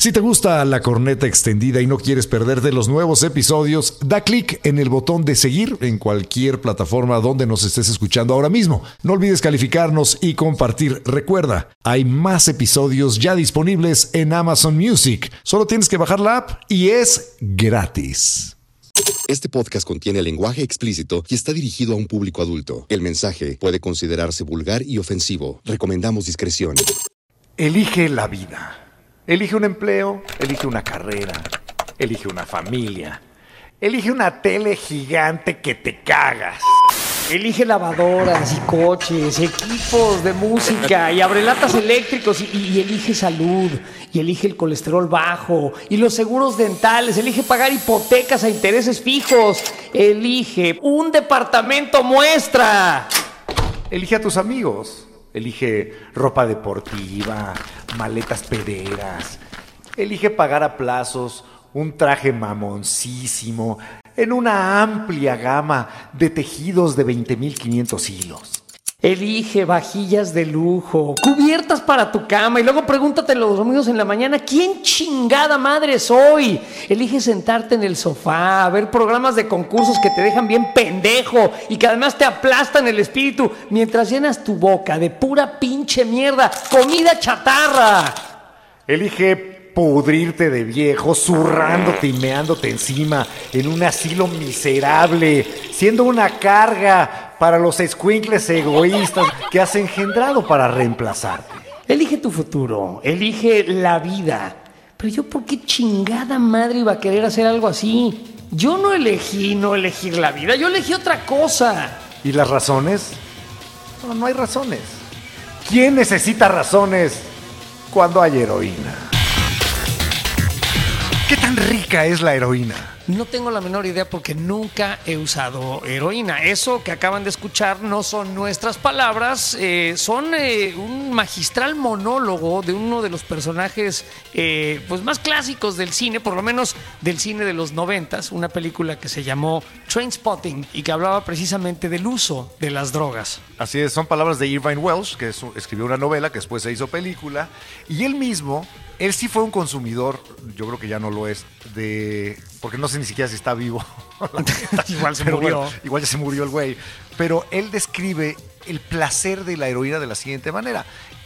Si te gusta la corneta extendida y no quieres perderte los nuevos episodios, da clic en el botón de seguir en cualquier plataforma donde nos estés escuchando ahora mismo. No olvides calificarnos y compartir. Recuerda, hay más episodios ya disponibles en Amazon Music. Solo tienes que bajar la app y es gratis. Este podcast contiene lenguaje explícito y está dirigido a un público adulto. El mensaje puede considerarse vulgar y ofensivo. Recomendamos discreción. Elige la vida. Elige un empleo, elige una carrera, elige una familia, elige una tele gigante que te cagas. Elige lavadoras y coches, equipos de música y abrelatas eléctricos y, y, elige salud y elige el colesterol bajo y los seguros dentales, elige pagar hipotecas a intereses fijos, elige un departamento muestra. Elige a tus amigos, elige ropa deportiva, maletas pederas, elige pagar a plazos un traje mamoncísimo en una amplia gama de tejidos de 20.500 hilos. Elige vajillas de lujo, cubiertas para tu cama y luego pregúntate los domingos en la mañana, ¿quién chingada madre soy? Elige sentarte en el sofá, ver programas de concursos que te dejan bien pendejo y que además te aplastan el espíritu mientras llenas tu boca de pura pinche mierda, comida chatarra. Elige pudrirte de viejo, zurrándote y meándote encima en un asilo miserable, siendo una carga para los escuincles egoístas que has engendrado para reemplazarte. Elige tu futuro, elige la vida. Pero yo, ¿por qué chingada madre iba a querer hacer algo así? Yo no elegí no elegir la vida, yo elegí otra cosa. ¿Y las razones? No, no hay razones. ¿Quién necesita razones cuando hay heroína? ¿Qué tan rica es la heroína? No tengo la menor idea porque nunca he usado heroína. Eso que acaban de escuchar no son nuestras palabras, eh, son eh, un magistral monólogo de uno de los personajes eh, pues más clásicos del cine, por lo menos del cine de los noventas, una película que se llamó Trainspotting y que hablaba precisamente del uso de las drogas. Así es, son palabras de Irvine Welsh, que escribió una novela que después se hizo película, y él mismo él sí fue un consumidor, yo creo que ya no lo es, de. Porque no sé ni siquiera si está vivo. igual se murió. igual ya se murió el güey. Pero él describe el placer de la heroína de la siguiente manera.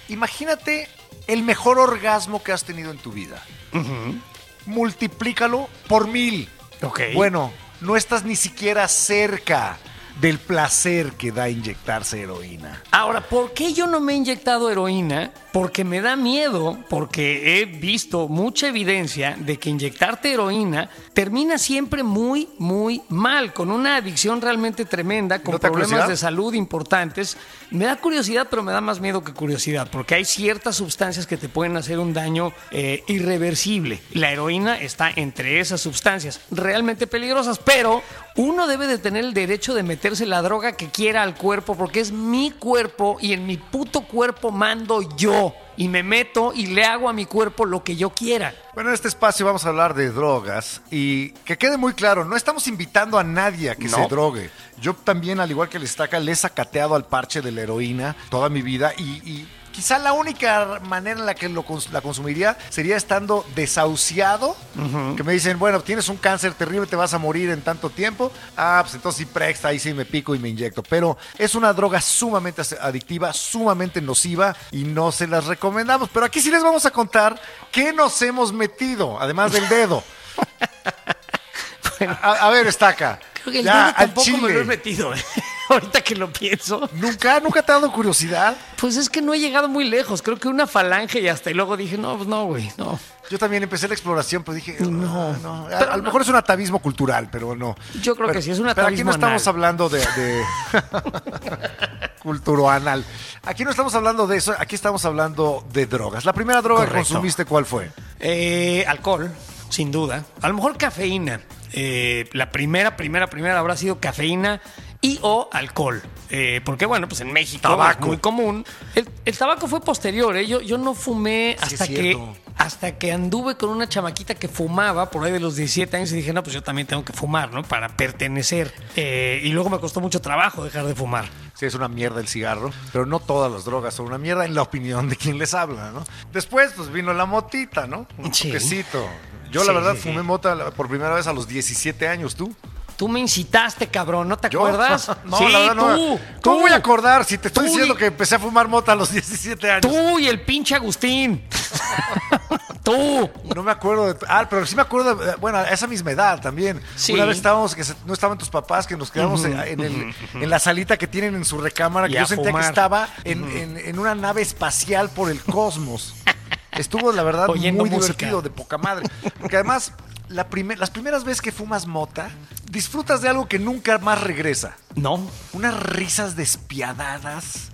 Imagínate el mejor orgasmo que has tenido en tu vida. Multiplícalo por mil. Ok. Bueno, no estás ni siquiera cerca del placer que da inyectarse heroína. Ahora, ¿por qué yo no me he inyectado heroína? Porque me da miedo, porque he visto mucha evidencia de que inyectarte heroína termina siempre muy, muy mal, con una adicción realmente tremenda, con problemas de salud importantes. Me da curiosidad, pero me da más miedo que curiosidad, porque hay ciertas sustancias que te pueden hacer un daño eh, irreversible. La heroína está entre esas sustancias realmente peligrosas, pero uno debe de tener el derecho de meterse la droga que quiera al cuerpo, porque es mi cuerpo y en mi puto cuerpo mando yo y me meto y le hago a mi cuerpo lo que yo quiera. Bueno, en este espacio vamos a hablar de drogas y que quede muy claro, no estamos invitando a nadie a que se drogue. Yo también, al igual que el estaca, le he sacateado al parche de la heroína toda mi vida y Quizá la única manera en la que lo, la consumiría sería estando desahuciado, que me dicen, bueno, tienes un cáncer terrible, te vas a morir en tanto tiempo. Ah, pues entonces sí presta, ahí sí me pico y me inyecto. Pero es una droga sumamente adictiva, sumamente nociva y no se las recomendamos. Pero aquí sí les vamos a contar qué nos hemos metido, además del dedo. a, ver, estaca. Creo que el dedo tampoco me lo he metido. ¿eh? ahorita que lo pienso. ¿Nunca? ¿Nunca te ha dado curiosidad? Pues es que no he llegado muy lejos. Creo que una falange y hasta y luego dije, no, pues no, güey, no. Yo también empecé la exploración, pero dije, no, no. A, lo mejor es un atavismo cultural, pero no. Yo creo que sí, es un atavismo Pero aquí no estamos hablando de... de... anal. Aquí no estamos hablando de eso, aquí estamos hablando de drogas. La primera droga que consumiste, ¿cuál fue? Eh, alcohol, sin duda. A lo mejor cafeína. Eh, la primera, primera, primera habrá sido cafeína y o alcohol. Eh, porque bueno, pues en México es muy común. El, tabaco fue posterior, ¿eh? yo, yo no fumé hasta que hasta que anduve con una chamaquita que fumaba por ahí de los 17 años y dije, no, pues yo también tengo que fumar, ¿no? Para pertenecer. Eh, y luego me costó mucho trabajo dejar de fumar. Sí, es una mierda el cigarro, pero no todas las drogas son una mierda en la opinión de quien les habla, ¿no? Después, pues vino la motita, ¿no? Un Sí. toquecito. Yo, la verdad, sí, fumé sí. mota por primera vez a los 17 años, ¿tú? Tú me incitaste, cabrón, ¿no te ¿Yo? acuerdas? no, sí, la verdad no. tú, ¿Cómo voy a acordar si te estoy diciendo y- que empecé a fumar mota a los 17 años? Tú y el pinche Agustín. tú. No me acuerdo de. Ah, pero sí me acuerdo, de- bueno, a esa misma edad también. Sí. Una vez estábamos, que no estaban tus papás, que nos quedamos en, en el- en la salita que tienen en su recámara, que Y yo sentía fumar. que estaba en, una nave espacial por el cosmos. Estuvo, la verdad, Oyendo muy música. divertido, de poca madre. Porque además, la primer- las primeras veces que fumas mota, disfrutas de algo que nunca más regresa. No. Unas risas despiadadas,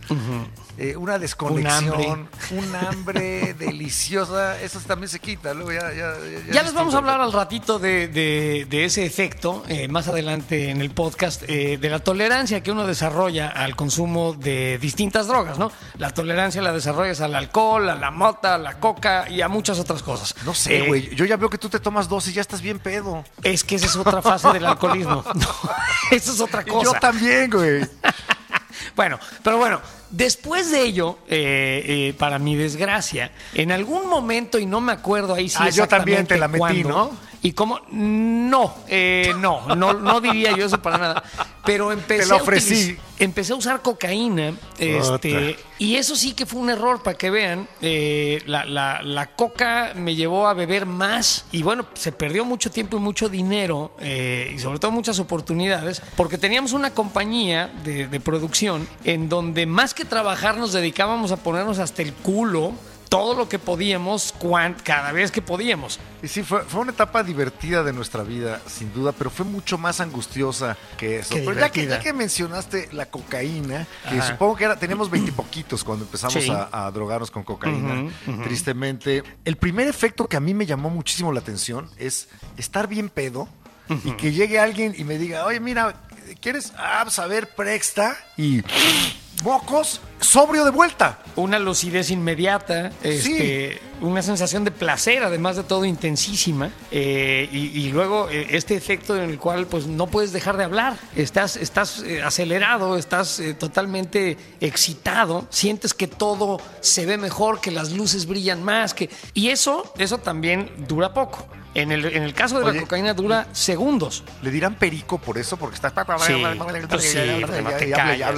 eh, una desconexión, un hambre, deliciosa. Eso también se quita. Luego ya, ya, ya, Ya les vamos a hablar al ratito de, de- de ese efecto, eh, más adelante en el podcast, eh, de la tolerancia que uno desarrolla al consumo de distintas drogas, ¿no? La tolerancia la desarrollas al alcohol, a la mota, a la coca y a muchas otras cosas. No sé, Eh, güey. Yo ya veo que tú te tomas dos y ya estás bien pedo. Es que esa es otra fase del alcoholismo. No, esa es otra cosa. yo también, güey. Bueno, pero bueno, después de ello, eh, eh, para mi desgracia, en algún momento, y no me acuerdo ahí sí Ah, yo también te la metí, cuándo, ¿no? Y como, no, eh, no, no, no diría yo eso para nada. Pero empecé, Te a ofrecí. utiliz- empecé a usar cocaína, este, y eso sí que fue un error, para que vean. Eh, la, la- la coca me llevó a beber más, y bueno, se perdió mucho tiempo y mucho dinero, eh, y sobre todo muchas oportunidades, porque teníamos una compañía de, de producción en donde más que trabajar nos dedicábamos a ponernos hasta el culo todo lo que podíamos, cuan- cada vez que podíamos. Y sí, fue, fue una etapa divertida de nuestra vida, sin duda, pero fue mucho más angustiosa que eso. Qué pero ya que, ya que mencionaste la cocaína, que Ajá. supongo que era, teníamos veintipoquitos cuando empezamos Sí. a, a drogarnos con cocaína, tristemente. El primer efecto que a mí me llamó muchísimo la atención es estar bien pedo y que llegue alguien y me diga, oye, mira, ¿quieres? Ah, pues a ver, presta. Y mocos, sobrio de vuelta. Una lucidez inmediata, este, una sensación de placer, además de todo intensísima, eh, y, y luego eh, este efecto en el cual pues no puedes dejar de hablar, estás, estás eh, acelerado, estás totalmente excitado, sientes que todo se ve mejor, que las luces brillan más, que y eso, eso también dura poco. En el, en el caso de Oye, la cocaína dura segundos. Le dirán perico por eso, porque está... Sí, pues sí, porque no te callas.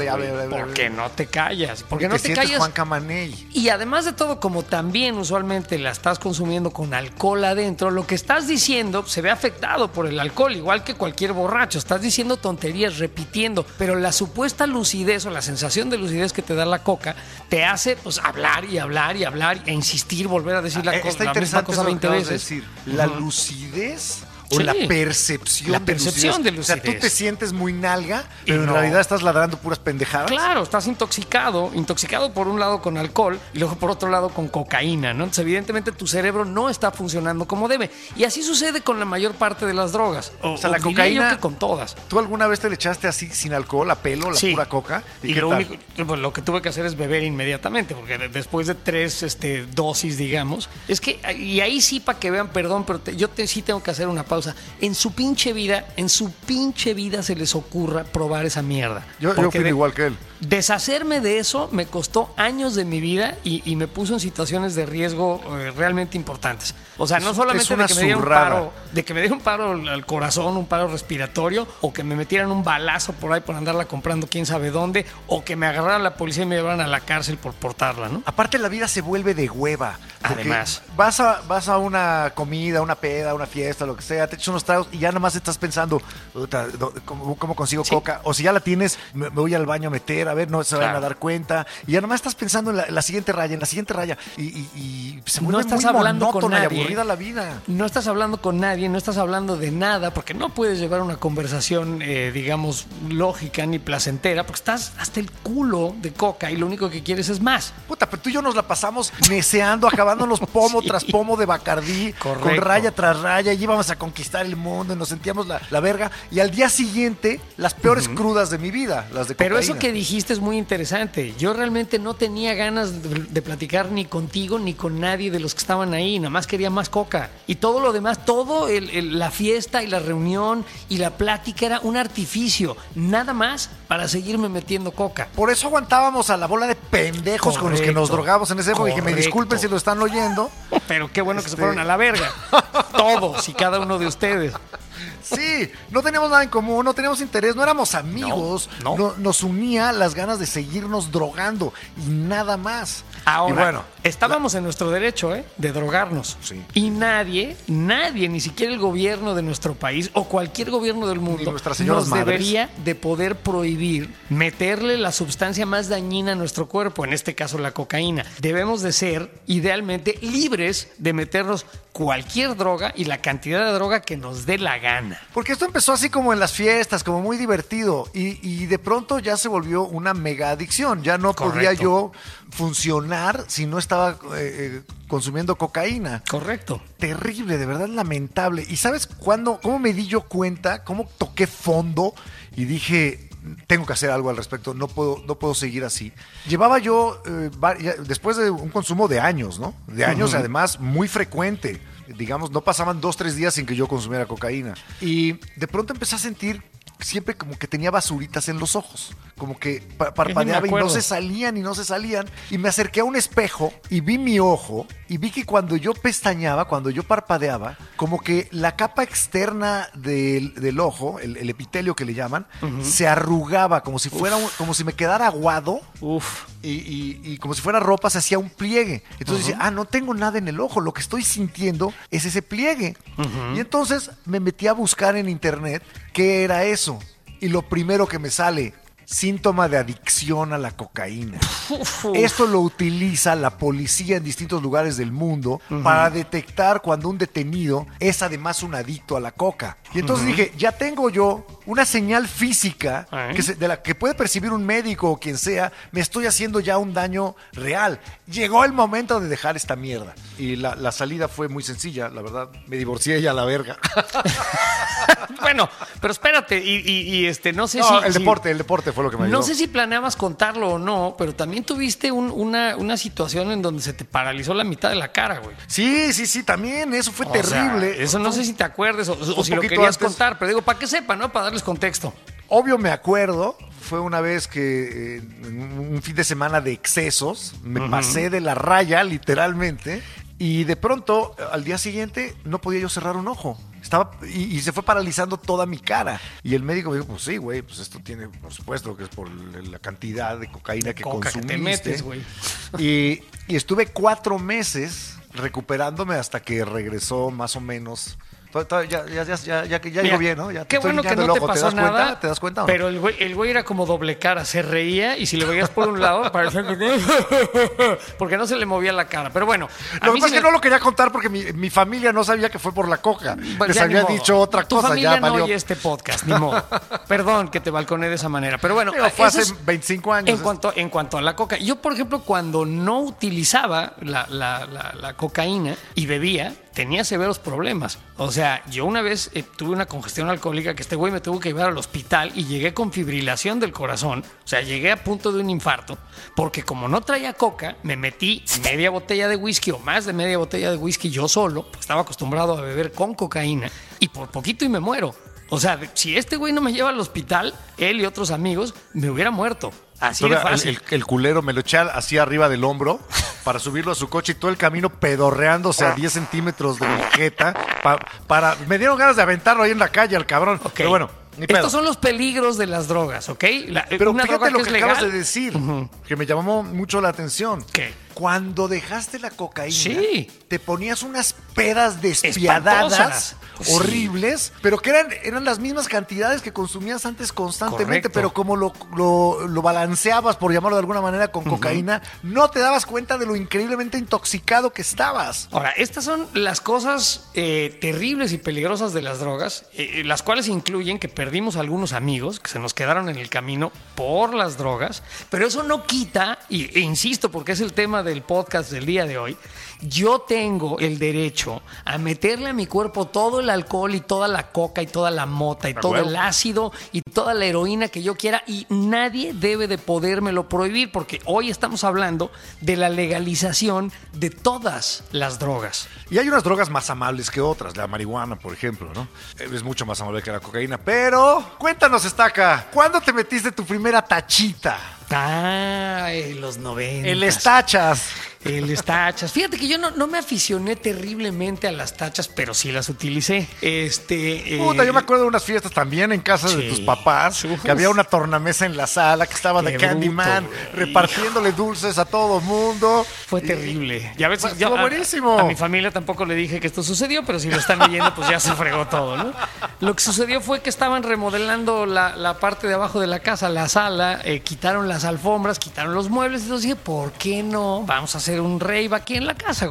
Porque no te callas. Porque no te te sientes callas. Juan Camaney. Y además de todo, como también usualmente la estás consumiendo con alcohol adentro, lo que estás diciendo se ve afectado por el alcohol, igual que cualquier borracho. Estás diciendo tonterías, repitiendo, pero la supuesta lucidez o la sensación de lucidez que te da la coca te hace pues hablar y hablar y hablar e insistir, volver a decir la, Eh, co- Está la misma interesante cosa eso que 20 acabas de veces. decir. La lucidez o Sí. la percepción, La de, percepción lucidez. de O sea, tú lucidez. te sientes muy nalga, pero en realidad estás ladrando puras pendejadas. Claro, estás intoxicado, intoxicado por un lado con alcohol y luego por otro lado con cocaína, ¿no? Entonces, evidentemente tu cerebro no está funcionando como debe. Y así sucede con la mayor parte de las drogas. O, sea, la cocaína- yo que con todas. ¿Tú alguna vez te le echaste así sin alcohol, a pelo, la Sí. pura coca? Y, lo único, pues, lo que tuve que hacer es beber inmediatamente, porque de- después de tres este, dosis, digamos, es que, y ahí sí, para que vean, perdón, pero te- yo te- sí tengo que hacer una pausa. En su pinche vida, en su pinche vida se les ocurra probar esa mierda. Yo, yo fui de- igual que él. Deshacerme de eso me costó años de mi vida y, y me puso en situaciones de riesgo eh, realmente importantes. O sea, no solamente de que me diera un paro, de que me diera un paro al- corazón, un paro respiratorio, o que me metieran un balazo por ahí por andarla comprando quién sabe dónde, o que me agarraran la policía y me llevaran a la cárcel por portarla, ¿no? Aparte la vida se vuelve de hueva. Además. Vas a, vas a una comida, una peda, una fiesta, lo que sea, te echas unos tragos y ya nomás estás pensando, "Puta, do- ¿cómo, cómo consigo Sí. coca? O si ya la tienes, me, me voy al baño a meter, a ver, no se van Claro. a dar cuenta. Y ya nomás estás pensando en la, en la siguiente raya, en la siguiente raya. Y, y- y se vuelve No estás muy hablando con monótona y nadie. aburrida la vida. No estás hablando con nadie, no estás hablando de nada, porque no puedes llevar una conversación, eh, digamos, lógica ni placentera, porque estás hasta el culo de coca y lo único que quieres es más. Puta, pero tú y yo nos la pasamos neceando, acabándonos pomo Sí. tras pomo de Bacardí, con raya tras raya, y íbamos a conquistar el mundo y nos sentíamos la, la verga. Y al día siguiente, las peores crudas de mi vida, las de Pero eso cocaína. que dijiste es muy interesante. Yo realmente no tenía ganas de, de platicar ni contigo ni con nadie de los que estaban ahí. Nada más quería más coca. Y todo lo demás, todo el- el- la fiesta y la reunión y la plática era un artificio. Nada más para seguirme metiendo coca. Por eso aguantábamos a la bola de pendejos con los que nos Correcto. drogamos en ese época. Y que me Correcto. disculpen si lo están oyendo. Pero qué bueno que se Este- fueron a la verga. Todos y cada uno de ustedes. Sí, no teníamos nada en común, no teníamos interés, no éramos amigos. No, no. no- nos unía las ganas de seguirnos drogando y nada más. Ahora, y bueno, estábamos en nuestro derecho ¿eh? de drogarnos. Sí. Y nadie, nadie, ni siquiera el gobierno de nuestro país o cualquier gobierno del mundo, nos madres. debería de poder prohibir meterle la sustancia más dañina a nuestro cuerpo, en este caso la cocaína. Debemos de ser, idealmente, libres de meternos cualquier droga y la cantidad de droga que nos dé la gana. Porque esto empezó así como en las fiestas, como muy divertido. Y, y de pronto ya se volvió una mega adicción. Ya no podía yo funcionar si no estaba eh, eh, consumiendo cocaína. Correcto. Terrible, de verdad lamentable. ¿Y sabes cuándo, cómo me di yo cuenta? ¿Cómo toqué fondo? Y dije, tengo que hacer algo al respecto, no puedo, no puedo seguir así. Llevaba yo, eh, después de un consumo de años, ¿no? De años, además, muy frecuente. Digamos, no pasaban dos, tres días sin que yo consumiera cocaína. Y de pronto empecé a sentir siempre como que tenía basuritas en los ojos. Como que pa- parpadeaba y no se salían y no se salían. Y me acerqué a un espejo y vi mi ojo y vi que cuando yo pestañaba, cuando yo parpadeaba, como que la capa externa del, del ojo, el, el epitelio que le llaman, se arrugaba como si fuera, un- como si me quedara aguado Uf. y, y- y como si fuera ropa se hacía un pliegue. Entonces ah, no tengo nada en el ojo, lo que estoy sintiendo es ese pliegue. Y entonces me metí a buscar en internet qué era eso. Y lo primero que me sale, síntoma de adicción a la cocaína. Esto lo utiliza la policía en distintos lugares del mundo para detectar cuando un detenido es además un adicto a la coca. Y entonces dije, ya tengo yo una señal física ¿Eh? que se- de la que puede percibir un médico o quien sea, me estoy haciendo ya un daño real. Llegó el momento de dejar esta mierda. Y la, la salida fue muy sencilla, la verdad. Me divorcié y a la verga. Bueno, pero espérate, y, y- y, este, no sé No, si. el si- deporte, el deporte fue lo que me ayudó. No sé si planeabas contarlo o no, pero también tuviste un- una, una situación en donde se te paralizó la mitad de la cara, güey. Sí, sí, sí, también. Eso fue O sea, terrible. eso no sé si te acuerdes o, o si lo poquito querías antes. contar, pero digo, para que sepan, ¿no? Para darles contexto. Obvio me acuerdo, fue una vez que eh, un fin de semana de excesos, me pasé de la raya literalmente y de pronto al día siguiente no podía yo cerrar un ojo. Estaba y, y se fue paralizando toda mi cara. Y el médico me dijo, pues sí, güey, pues esto tiene, por supuesto que es por la cantidad de cocaína que Coca que te consumiste. metes, güey. Y, y estuve cuatro meses recuperándome hasta que regresó más o menos. Ya, ya, ya, ya, ya, ya Mira, llegó bien, ¿no? Ya te qué bueno que no el te pasó das nada. cuenta? ¿Te das cuenta no? Pero el güey, el güey era como doble cara, se reía y si le veías por un lado, parecía que. Porque no se le movía la cara. Pero bueno. a Lo que pasa es que no lo quería contar porque mi, mi familia no sabía que fue por la coca. Bueno, Les ya ni había dicho otra tu cosa, familia ya no valió. oye este podcast, ni modo. Perdón que te balconé de esa manera. Pero bueno, Digo, fue hace 25 años. En cuanto, en cuanto a la coca, yo, por ejemplo, cuando no utilizaba la, la- la- la cocaína y bebía, tenía severos problemas. O sea, yo una vez eh, tuve una congestión alcohólica que este güey me tuvo que llevar al hospital y llegué con fibrilación del corazón. O sea, llegué a punto de un infarto. Porque como no traía coca, me metí media botella de whisky o más de media botella de whisky yo solo, porque estaba acostumbrado a beber con cocaína, y por poquito y me muero. O sea, si este güey no me lleva al hospital, él y otros amigos, me hubiera muerto. Así de Todavía el, fácil. el- el culero me lo eché así arriba del hombro para subirlo a su coche y todo el camino pedorreándose a 10 centímetros de mi jeta. pa- para, me dieron ganas de aventarlo ahí en la calle al cabrón. Pero bueno. Estos son los peligros de las drogas, ¿ok? La- Pero fíjate lo que acabas legal. de decir, que me llamó mucho la atención. ¿Qué? Cuando dejaste la cocaína, Sí. te ponías unas pedas despiadadas. Sí. horribles, pero que eran, eran las mismas cantidades que consumías antes constantemente, Correcto. pero como lo, lo- lo balanceabas, por llamarlo de alguna manera, con cocaína, no te dabas cuenta de lo increíblemente intoxicado que estabas. Ahora, estas son las cosas eh, terribles y peligrosas de las drogas, eh, las cuales incluyen que perdimos algunos amigos que se nos quedaron en el camino por las drogas, pero eso no quita, y, e insisto porque es el tema del podcast del día de hoy, yo tengo el derecho a meterle a mi cuerpo todo el alcohol y toda la coca y toda la mota y todo el ácido y toda la heroína que yo quiera y nadie debe de podérmelo prohibir porque hoy estamos hablando de la legalización de todas las drogas. Y hay unas drogas más amables que otras, la marihuana, por ejemplo, ¿no? Es mucho más amable que la cocaína. Pero, cuéntanos, Estaca, ¿cuándo te metiste tu primera tachita? Los 90. El estachas. El tachas. Fíjate que yo no, no, me aficioné terriblemente a las tachas, pero sí las utilicé. Este. Puta, yo me acuerdo de unas fiestas también en casa de tus papás, que había una tornamesa en la sala, que estaba de Candyman, repartiéndole dulces a todo mundo. Fue terrible. Y a veces yo, buenísimo. A, mi familia tampoco le dije que esto sucedió, pero si lo están leyendo, pues ya se fregó todo, ¿no? Lo que sucedió fue que estaban remodelando la, la parte de abajo de la casa, la sala, eh, quitaron las alfombras, quitaron los muebles, entonces dije, ¿por qué no? Vamos a hacer un rave aquí en la casa.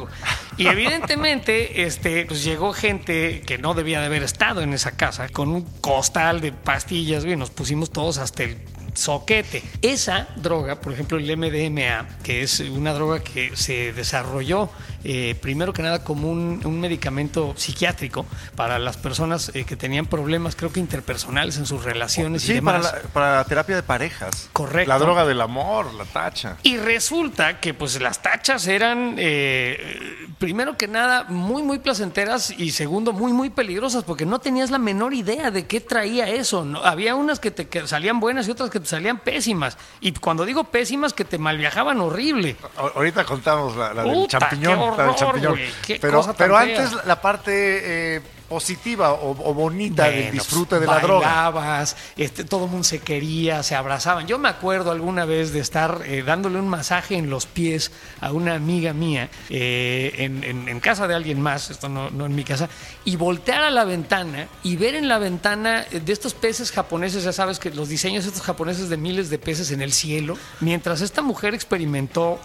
Y evidentemente, este, pues llegó gente que no debía de haber estado en esa casa, con un costal de pastillas, y nos pusimos todos hasta el soquete. Esa droga, por ejemplo, el MDMA, que es una droga que se desarrolló eh, primero que nada como un, medicamento psiquiátrico para las personas eh, que tenían problemas, creo que interpersonales en sus relaciones sí, y demás. Para, la, para la terapia de parejas. Correcto. La droga del amor, la tacha. Y resulta que pues las tachas eran, eh, primero que nada, muy, muy placenteras y segundo, muy, muy peligrosas porque no tenías la menor idea de qué traía eso. ¿no? Había unas que te salían buenas y otras que te salían pésimas. Y cuando digo pésimas, que te malviajaban horrible. ahorita contamos la, del champiñón. La del champiñón. pero, pero antes la parte eh, positiva o, bonita del disfrute de la droga. Este, todo el mundo se quería, se abrazaban. Yo me acuerdo alguna vez de estar eh, dándole un masaje en los pies a una amiga mía eh, en, casa de alguien más, esto no, no, en mi casa, y voltear a la ventana y ver en la ventana de estos peces japoneses, ya sabes que los diseños estos japoneses de miles de peces en el cielo, mientras esta mujer experimentó,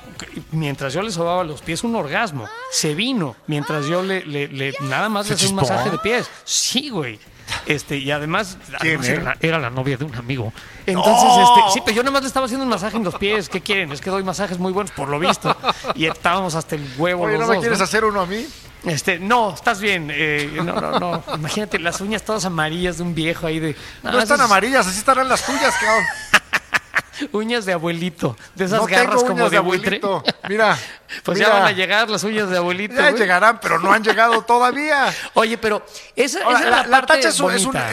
mientras yo le sobaba los pies, un orgasmo. Se vino mientras yo le, le, nada más le hacía un masaje pies. Sí, güey. Este, y además, era, la, novia de un amigo. Entonces, este, sí, pero yo nada más le estaba haciendo un masaje en los pies. ¿Qué quieren? Es que doy masajes muy buenos, por lo visto. Y estábamos hasta el huevo. Oye, ¿no me quieres hacer uno a mí? Este, no, estás bien. Eh, no, no, no. Imagínate las uñas todas amarillas de un viejo ahí de. No, están amarillas, así estarán las tuyas, cabrón. uñas de abuelito, de esas garras como de, abuelito. Mira. Pues ya van a llegar las uñas de abuelito. Ya llegarán, pero no han llegado todavía. Oye, pero esa, es la, la, tacha es,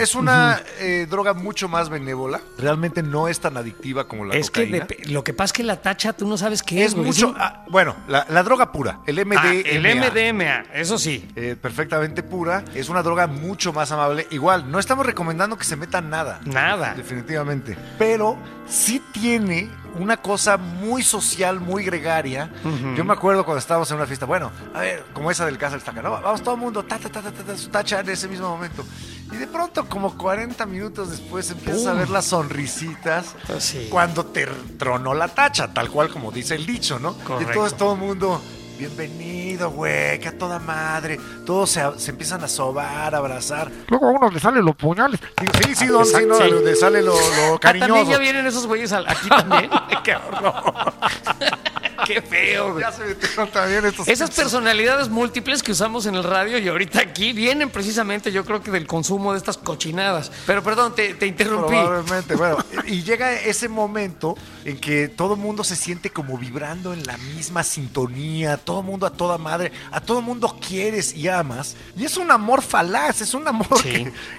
es, una eh, droga mucho más benévola. Realmente no es tan adictiva como la es cocaína. que lo que pasa es que la tacha tú no sabes qué es. Es mucho. Ah, bueno, la, droga pura, el MDMA. Ah, el MDMA, eso sí. Eh, perfectamente pura. Es una droga mucho más amable. Igual, no estamos recomendando que se metan nada. Nada. Definitivamente. Pero sí tiene una cosa muy social, muy gregaria. Yo me acuerdo cuando estábamos en una fiesta, bueno, a ver, como esa del caso del Estaca, ¿no? Vamos todo el mundo, ta, ta, ta, ta, ta, tacha en ese mismo momento. Y de pronto, como 40 minutos después, empiezas a ver las sonrisitas pues cuando te tronó la tacha, tal cual como dice el dicho, ¿no? Y entonces todo el mundo bienvenido, güey, que a toda madre. Todos se, empiezan a sobar, a abrazar. Luego a uno le salen los puñales. sí, sí, don, sí, no, le sale lo, lo cariñoso. Ah, también ya vienen esos güeyes aquí también. Qué horror. Qué feo. Ya se metieron también estos Esas personalidades múltiples que usamos en el radio y ahorita aquí vienen precisamente, yo creo que del consumo de estas cochinadas. Pero perdón, te, te interrumpí. Probablemente, bueno. y llega ese momento en que todo el mundo se siente como vibrando en la misma sintonía, todo el mundo a toda madre, a todo el mundo quieres y amas. Y es un amor falaz, es un amor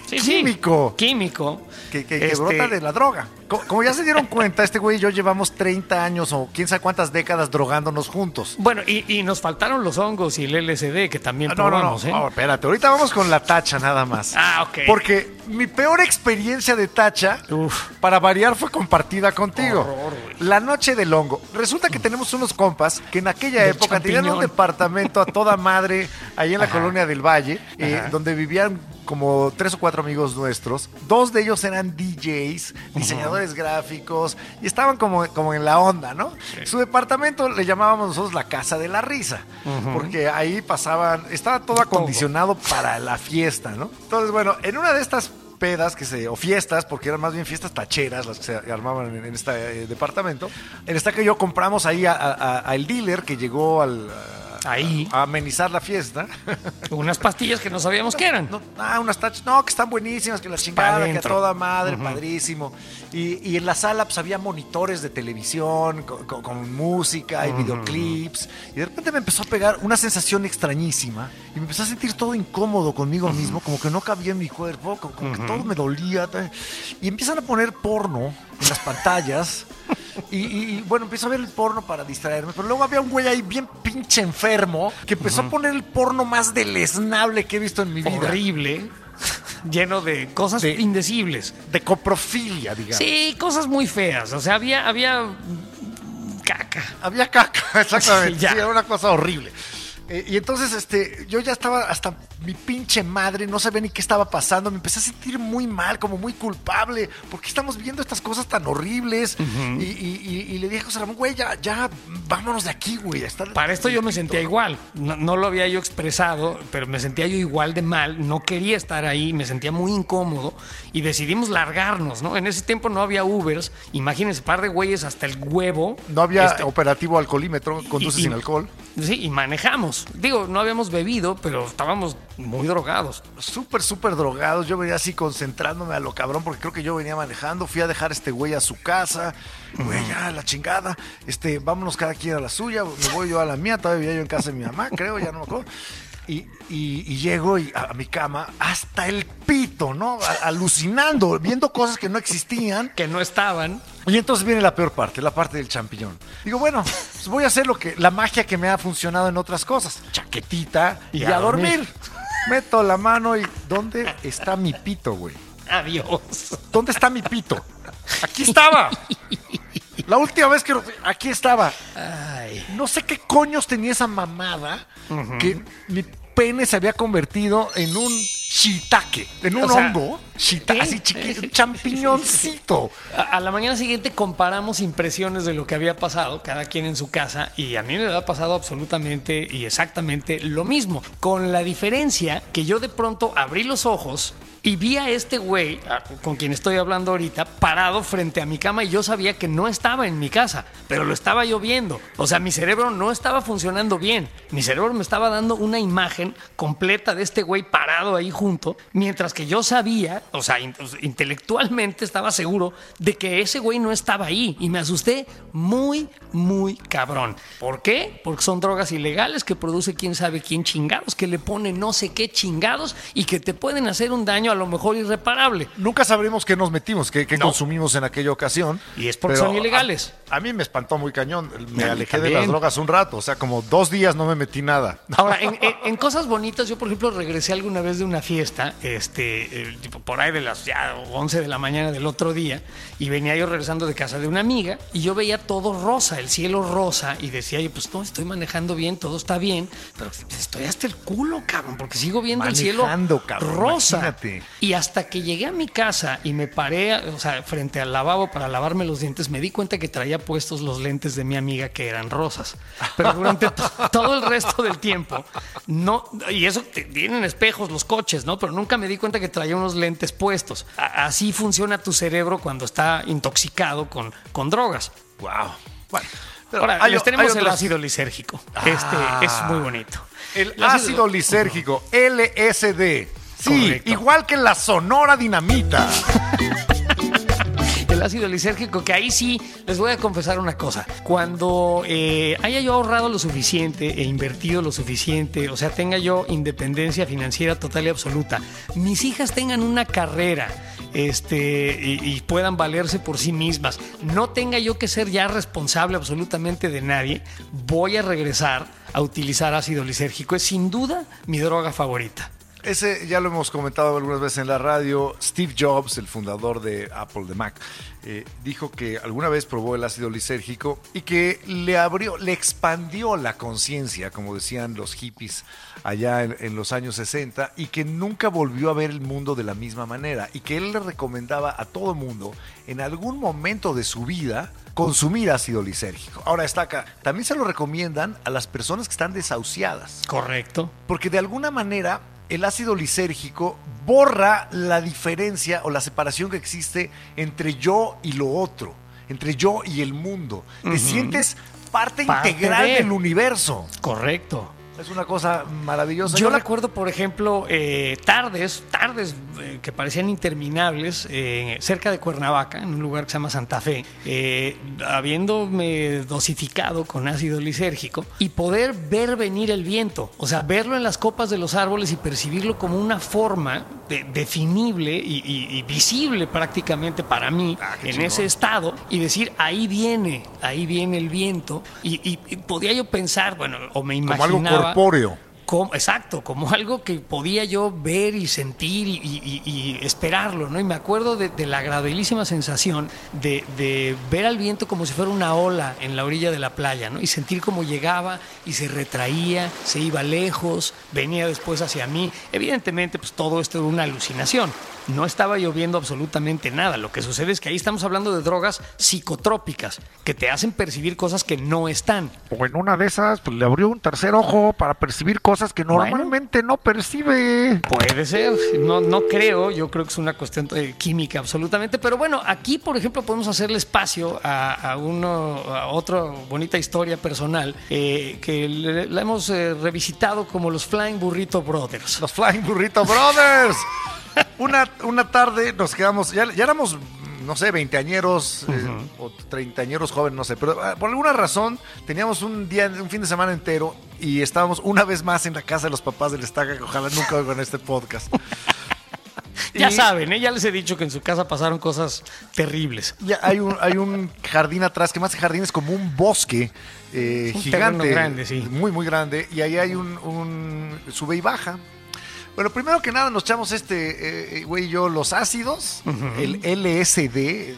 químico. químico. Que, que, brota este de la droga. Como, ya se dieron cuenta, este güey y yo llevamos 30 años o quién sabe cuántas décadas drogándonos juntos. Bueno, y, nos faltaron los hongos y el LSD que también ah, no, probamos, no, no, ¿eh? espérate, ahorita vamos con la tacha nada más. Ah, ok. Porque mi peor experiencia de tacha, para variar, fue compartida contigo. La noche del hongo. Resulta que tenemos unos compas que en aquella época tenían un departamento a toda madre ahí en la colonia del Valle, eh, donde vivían como tres o cuatro amigos nuestros. Dos de ellos eran DJs, diseñadores gráficos, y estaban como, como en la onda, ¿no? Su departamento le llamábamos nosotros la casa de la risa, porque ahí pasaban, estaba todo acondicionado para la fiesta, ¿no? Entonces, bueno, en una de estas pedas que se, o fiestas, porque eran más bien fiestas tacheras las que se armaban en, en este eh, departamento. En esta que yo compramos ahí al dealer que llegó al ahí a amenizar la fiesta. Unas pastillas que no sabíamos qué eran. No, ah, unas tachas, no, que están buenísimas, que la chingada, que a toda madre, padrísimo. Y, y, en la sala pues había monitores de televisión con, música y videoclips. Y de repente me empezó a pegar una sensación extrañísima y me empecé a sentir todo incómodo conmigo mismo, como que no cabía en mi cuerpo, como, que todo me dolía. Y empiezan a poner porno en las pantallas. Y, bueno, empiezo a ver el porno para distraerme, pero luego había un güey ahí bien pinche enfermo que empezó a poner el porno más deleznable que he visto en mi vida. Horrible. Lleno de cosas indecibles. De coprofilia, digamos. Sí, cosas muy feas. O sea, había, había caca. Había caca, exactamente. sí, era una cosa horrible. Eh, y entonces, este, yo ya estaba hasta mi pinche madre, no sabía ni qué estaba pasando. Me empecé a sentir muy mal, como muy culpable. porque estamos viendo estas cosas tan horribles? y, le dije a José Ramón, güey, ya, ya, vámonos de aquí, güey. Para esto yo me sentía igual. No, lo había yo expresado, pero me sentía yo igual de mal. No quería estar ahí, me sentía muy incómodo. Y decidimos largarnos, ¿no? En ese tiempo no había Ubers. Imagínense, par de güeyes hasta el huevo. No había este, operativo alcoholímetro, conduce sin alcohol. Sí, y manejamos. Digo, no habíamos bebido, pero estábamos muy drogados. Súper, súper drogados. Yo venía así concentrándome a lo cabrón porque creo que yo venía manejando. Fui a dejar a este güey a su casa. Güey, ya, la chingada. Este, vámonos cada quien a la suya. Me voy yo a la mía. Todavía vivía yo en casa de mi mamá, creo, ya no me acuerdo. Y, y, llego y a, mi cama hasta el pito, ¿no? alucinando, viendo cosas que no existían. Que no estaban. Y entonces viene la peor parte, la parte del champiñón. Digo, bueno, pues voy a hacer lo que, la magia que me ha funcionado en otras cosas. Chaquetita y, a, dormir. Meto la mano y ¿dónde está mi pito, güey? Adiós. ¿Dónde está mi pito? Aquí estaba. La última vez que aquí estaba. No sé qué coños tenía esa mamada que mi pene se había convertido en un shiitake, en un hongo, shiitake, así chiquito, un champiñoncito. A, la mañana siguiente comparamos impresiones de lo que había pasado, cada quien en su casa, y a mí me había pasado absolutamente y exactamente lo mismo, con la diferencia que yo de pronto abrí los ojos y vi a este güey, con quien estoy hablando ahorita, parado frente a mi cama y yo sabía que no estaba en mi casa, pero lo estaba yo viendo. O sea, mi cerebro no estaba funcionando bien. Mi cerebro me estaba dando una imagen completa de este güey parado ahí junto, mientras que yo sabía, o sea, intelectualmente estaba seguro de que ese güey no estaba ahí. Y me asusté muy, muy cabrón. ¿Por qué? Porque son drogas ilegales que produce quién sabe quién chingados, que le pone no sé qué chingados y que te pueden hacer un daño a lo mejor irreparable. Nunca sabremos qué nos metimos, qué, consumimos en aquella ocasión. Y es porque son ilegales. A, mí me espantó muy cañón. Me alejé de las drogas un rato. O sea, como dos días no me metí nada. Ahora, en, cosas bonitas, yo por ejemplo regresé alguna vez de una fiesta, este, eh, tipo por ahí de las ya 11 de la mañana del otro día, y venía yo regresando de casa de una amiga, y yo veía todo rosa, el cielo rosa, y decía yo, pues no, estoy manejando bien, todo está bien, pero estoy hasta el culo, cabrón, porque sigo viendo el cielo rosa. Y hasta que llegué a mi casa y me paré, o sea, frente al lavabo para lavarme los dientes, me di cuenta que traía puestos los lentes de mi amiga que eran rosas. Pero durante todo el resto del tiempo, no, y eso tienen espejos los coches, ¿no? Pero nunca me di cuenta que traía unos lentes puestos. así funciona tu cerebro cuando está intoxicado con, con drogas. Wow. Bueno. Ahora, les tenemos el ácido lisérgico. Este es muy bonito. El, ácido, ácido lisérgico, LSD. Sí, igual que la Sonora Dinamita. el ácido lisérgico, que ahí sí les voy a confesar una cosa. Cuando eh, haya yo ahorrado lo suficiente e invertido lo suficiente, o sea, tenga yo independencia financiera total y absoluta, mis hijas tengan una carrera este, y, y, puedan valerse por sí mismas, no tenga yo que ser ya responsable absolutamente de nadie, voy a regresar a utilizar ácido lisérgico. Es sin duda mi droga favorita. Ese ya lo hemos comentado algunas veces en la radio. Steve Jobs, el fundador de Apple, de Mac, eh, dijo que alguna vez probó el ácido lisérgico y que le abrió, le expandió la conciencia, como decían los hippies allá en, los años 60, y que nunca volvió a ver el mundo de la misma manera. Y que él le recomendaba a todo mundo, en algún momento de su vida, consumir ácido lisérgico. Ahora está acá. También se lo recomiendan a las personas que están desahuciadas. Correcto. Porque de alguna manera el ácido lisérgico borra la diferencia o la separación que existe entre yo y lo otro, entre yo y el mundo. Te sientes parte, Parte integral de. del universo. Correcto. Es una cosa maravillosa. Yo recuerdo, por ejemplo, eh, tardes, tardes eh, que parecían interminables eh, cerca de Cuernavaca, en un lugar que se llama Santa Fe, eh, habiéndome dosificado con ácido lisérgico y poder ver venir el viento, o sea, verlo en las copas de los árboles y percibirlo como una forma de- definible y, y- y visible prácticamente para mí Ah, en chingón. ese estado y decir, ahí viene, ahí viene el viento. Y, y- podía yo pensar, bueno, o me imaginaba... corpóreo. Exacto, como algo que podía yo ver y sentir y, esperarlo, ¿no? Y me acuerdo de, la agradabilísima sensación de, de ver al viento como si fuera una ola en la orilla de la playa, ¿no? Y sentir cómo llegaba y se retraía, se iba lejos, venía después hacia mí. Evidentemente, pues todo esto era una alucinación. No estaba lloviendo absolutamente nada. Lo que sucede es que ahí estamos hablando de drogas psicotrópicas que te hacen percibir cosas que no están. O en una de esas, pues le abrió un tercer ojo para percibir cosas que Bueno. normalmente no percibe. Puede ser, no, no creo, yo creo que es una cuestión eh, química absolutamente, pero bueno, aquí por ejemplo podemos hacerle espacio a, a uno, a otra bonita historia personal eh, que le- la hemos eh, revisitado como los Flying Burrito Brothers. Los Flying Burrito Brothers. una, una tarde nos quedamos, ya, ya éramos, no sé, veinteañeros eh, o treintañeros jóvenes, no sé, pero ah, por alguna razón teníamos un día, un fin de semana entero y estábamos una vez más en la casa de los papás del Estaca, que ojalá nunca oigan este podcast. Ya saben, ¿eh? ya les he dicho que en su casa pasaron cosas terribles. Ya hay un, hay un jardín atrás, que más que jardín es como un bosque eh, Un gigante. grande, sí. Muy, muy grande. Y ahí hay un, un sube y baja. Bueno, primero que nada nos echamos este, eh, güey y yo, los ácidos, el LSD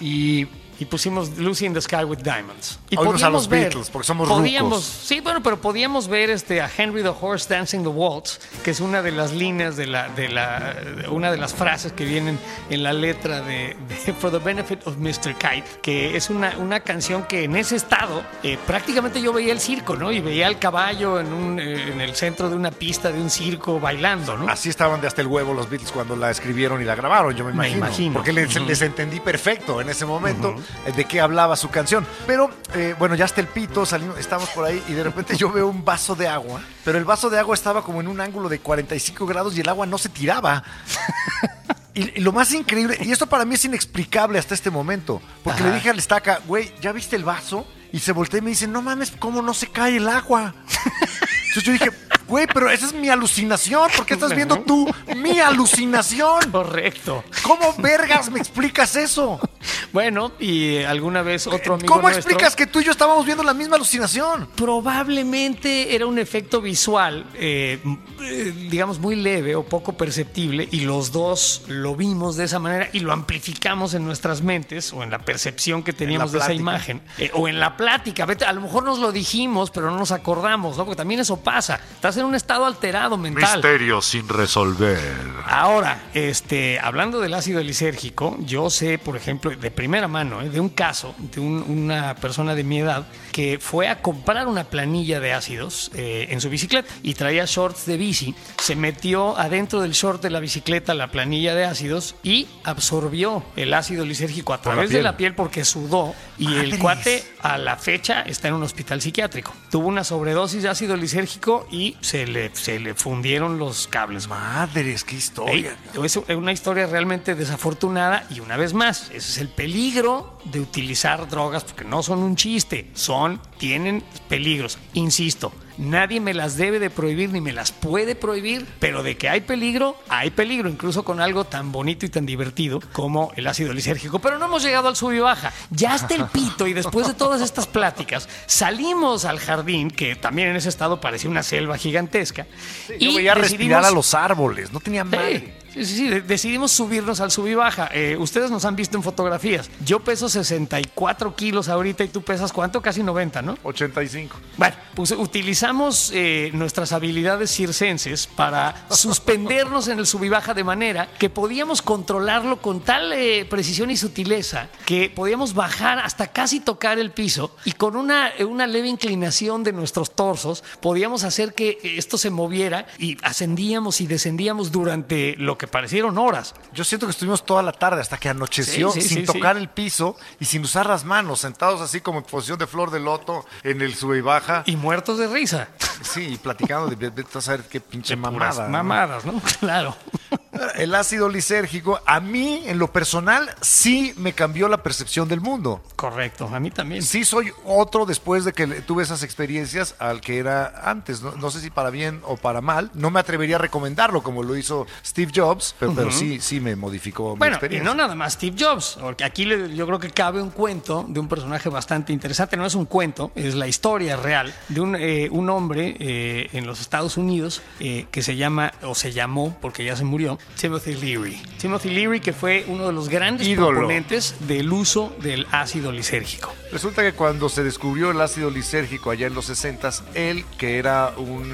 y... Y pusimos Lucy in the Sky with Diamonds. Y Oímos a podíamos los ver- Beatles, porque somos podíamos, rucos. Sí, bueno, pero podíamos ver este, a Henry the Horse Dancing the Waltz, que es una de las líneas de la, de la, de una de las frases que vienen en la letra de, de For the Benefit of Mr. Kite, que es una, una canción que en ese estado eh, prácticamente yo veía el circo, ¿no? Y veía al caballo en, un, eh, en el centro de una pista de un circo bailando, ¿no? Así estaban de hasta el huevo los Beatles cuando la escribieron y la grabaron, yo me Me imagino. Porque les, entendí perfecto en ese momento eh, de qué hablaba su canción. Pero, eh, bueno, ya hasta el pito, salimos, estamos por ahí y de repente yo veo un vaso de agua, pero el vaso de agua estaba como en un ángulo de 45 grados y el agua no se tiraba. Y, lo más increíble, y esto para mí es inexplicable hasta este momento, porque Ajá. le dije al estaca, güey, ¿ya viste el vaso? Y se voltea y me dice, no mames, ¿cómo no se cae el agua? Entonces yo dije, güey, pero esa es mi alucinación, ¿por qué estás viendo tú mi alucinación? Correcto. ¿Cómo vergas me explicas eso? Bueno, y alguna vez otro amigo ¿Cómo nuestro- explicas que tú y yo estábamos viendo la misma alucinación? Probablemente era un efecto visual, eh, eh, digamos, muy leve o poco perceptible, y los dos lo vimos de esa manera y lo amplificamos en nuestras mentes o en la percepción que teníamos de esa imagen, eh, o en la plática. Vete, a lo mejor nos lo dijimos, pero no nos acordamos, ¿no? Porque también eso pasa. Estás en un estado alterado mental. Misterio sin resolver. Ahora, este, hablando del ácido lisérgico, yo sé, por ejemplo, de primera mano, ¿eh? de un caso de un- una persona de mi edad que fue a comprar una planilla de ácidos eh, en su bicicleta y traía shorts de bici, se metió adentro del short de la bicicleta la planilla de ácidos y absorbió el ácido lisérgico a la través de la piel porque sudó y el cuate a la fecha está en un hospital psiquiátrico. Tuvo una sobredosis de ácido lisérgico y se le, se le fundieron los cables. Madres, qué Ey, historia. es una historia realmente desafortunada y una vez más, ese el peligro de utilizar drogas porque no son un chiste, son, tienen peligros. Insisto, nadie me las debe de prohibir ni me las puede prohibir, pero de que hay peligro, hay peligro, incluso con algo tan bonito y tan divertido como el ácido lisérgico. Pero no hemos llegado al sub y baja. Ya está el pito y después de todas estas pláticas, salimos al jardín, que también en ese estado parecía una selva gigantesca. Yo y veía respirar decidimos- a los árboles, no tenía madre. Sí, sí, sí, de- decidimos subirnos al sub y baja. Eh, ustedes nos han visto en fotografías. Yo peso 64 kilos ahorita y tú pesas cuánto? Casi 90, ¿no? 85. Bueno, pues utilizamos eh, nuestras habilidades circenses para suspendernos en el sub y baja de manera que podíamos controlarlo con tal eh, precisión y sutileza que podíamos bajar hasta casi tocar el piso y con una, una leve inclinación de nuestros torsos podíamos hacer que esto se moviera y ascendíamos y descendíamos durante lo que parecieron horas. Yo siento que estuvimos toda la tarde hasta que anocheció Sí, sí, sin sí, tocar el piso y sin usar las manos, sentados así como en posición de flor de loto en el sube y baja. Y muertos de risa. Sí, y platicando de vete a saber qué pinche mamada. ¿no? Mamadas, ¿no? Claro. El ácido lisérgico, a mí, en lo personal, sí me cambió la percepción del mundo. Correcto, a mí también. Sí soy otro después de que tuve esas experiencias al que era antes. No, No sé si para bien o para mal. No me atrevería a recomendarlo como lo hizo Steve Jobs, pero, pero sí, sí me modificó mi Bueno, y no nada más Steve Jobs, porque aquí yo creo que cabe un cuento de un personaje bastante interesante. No es un cuento, es la historia real de un, eh, un hombre eh, en los Estados Unidos eh, que se llama, o se llamó, porque ya se murió, Timothy Leary. Timothy Leary, que fue uno de los grandes Ídolo. proponentes del uso del ácido lisérgico. Resulta que cuando se descubrió el ácido lisérgico allá en los 60, él, que era un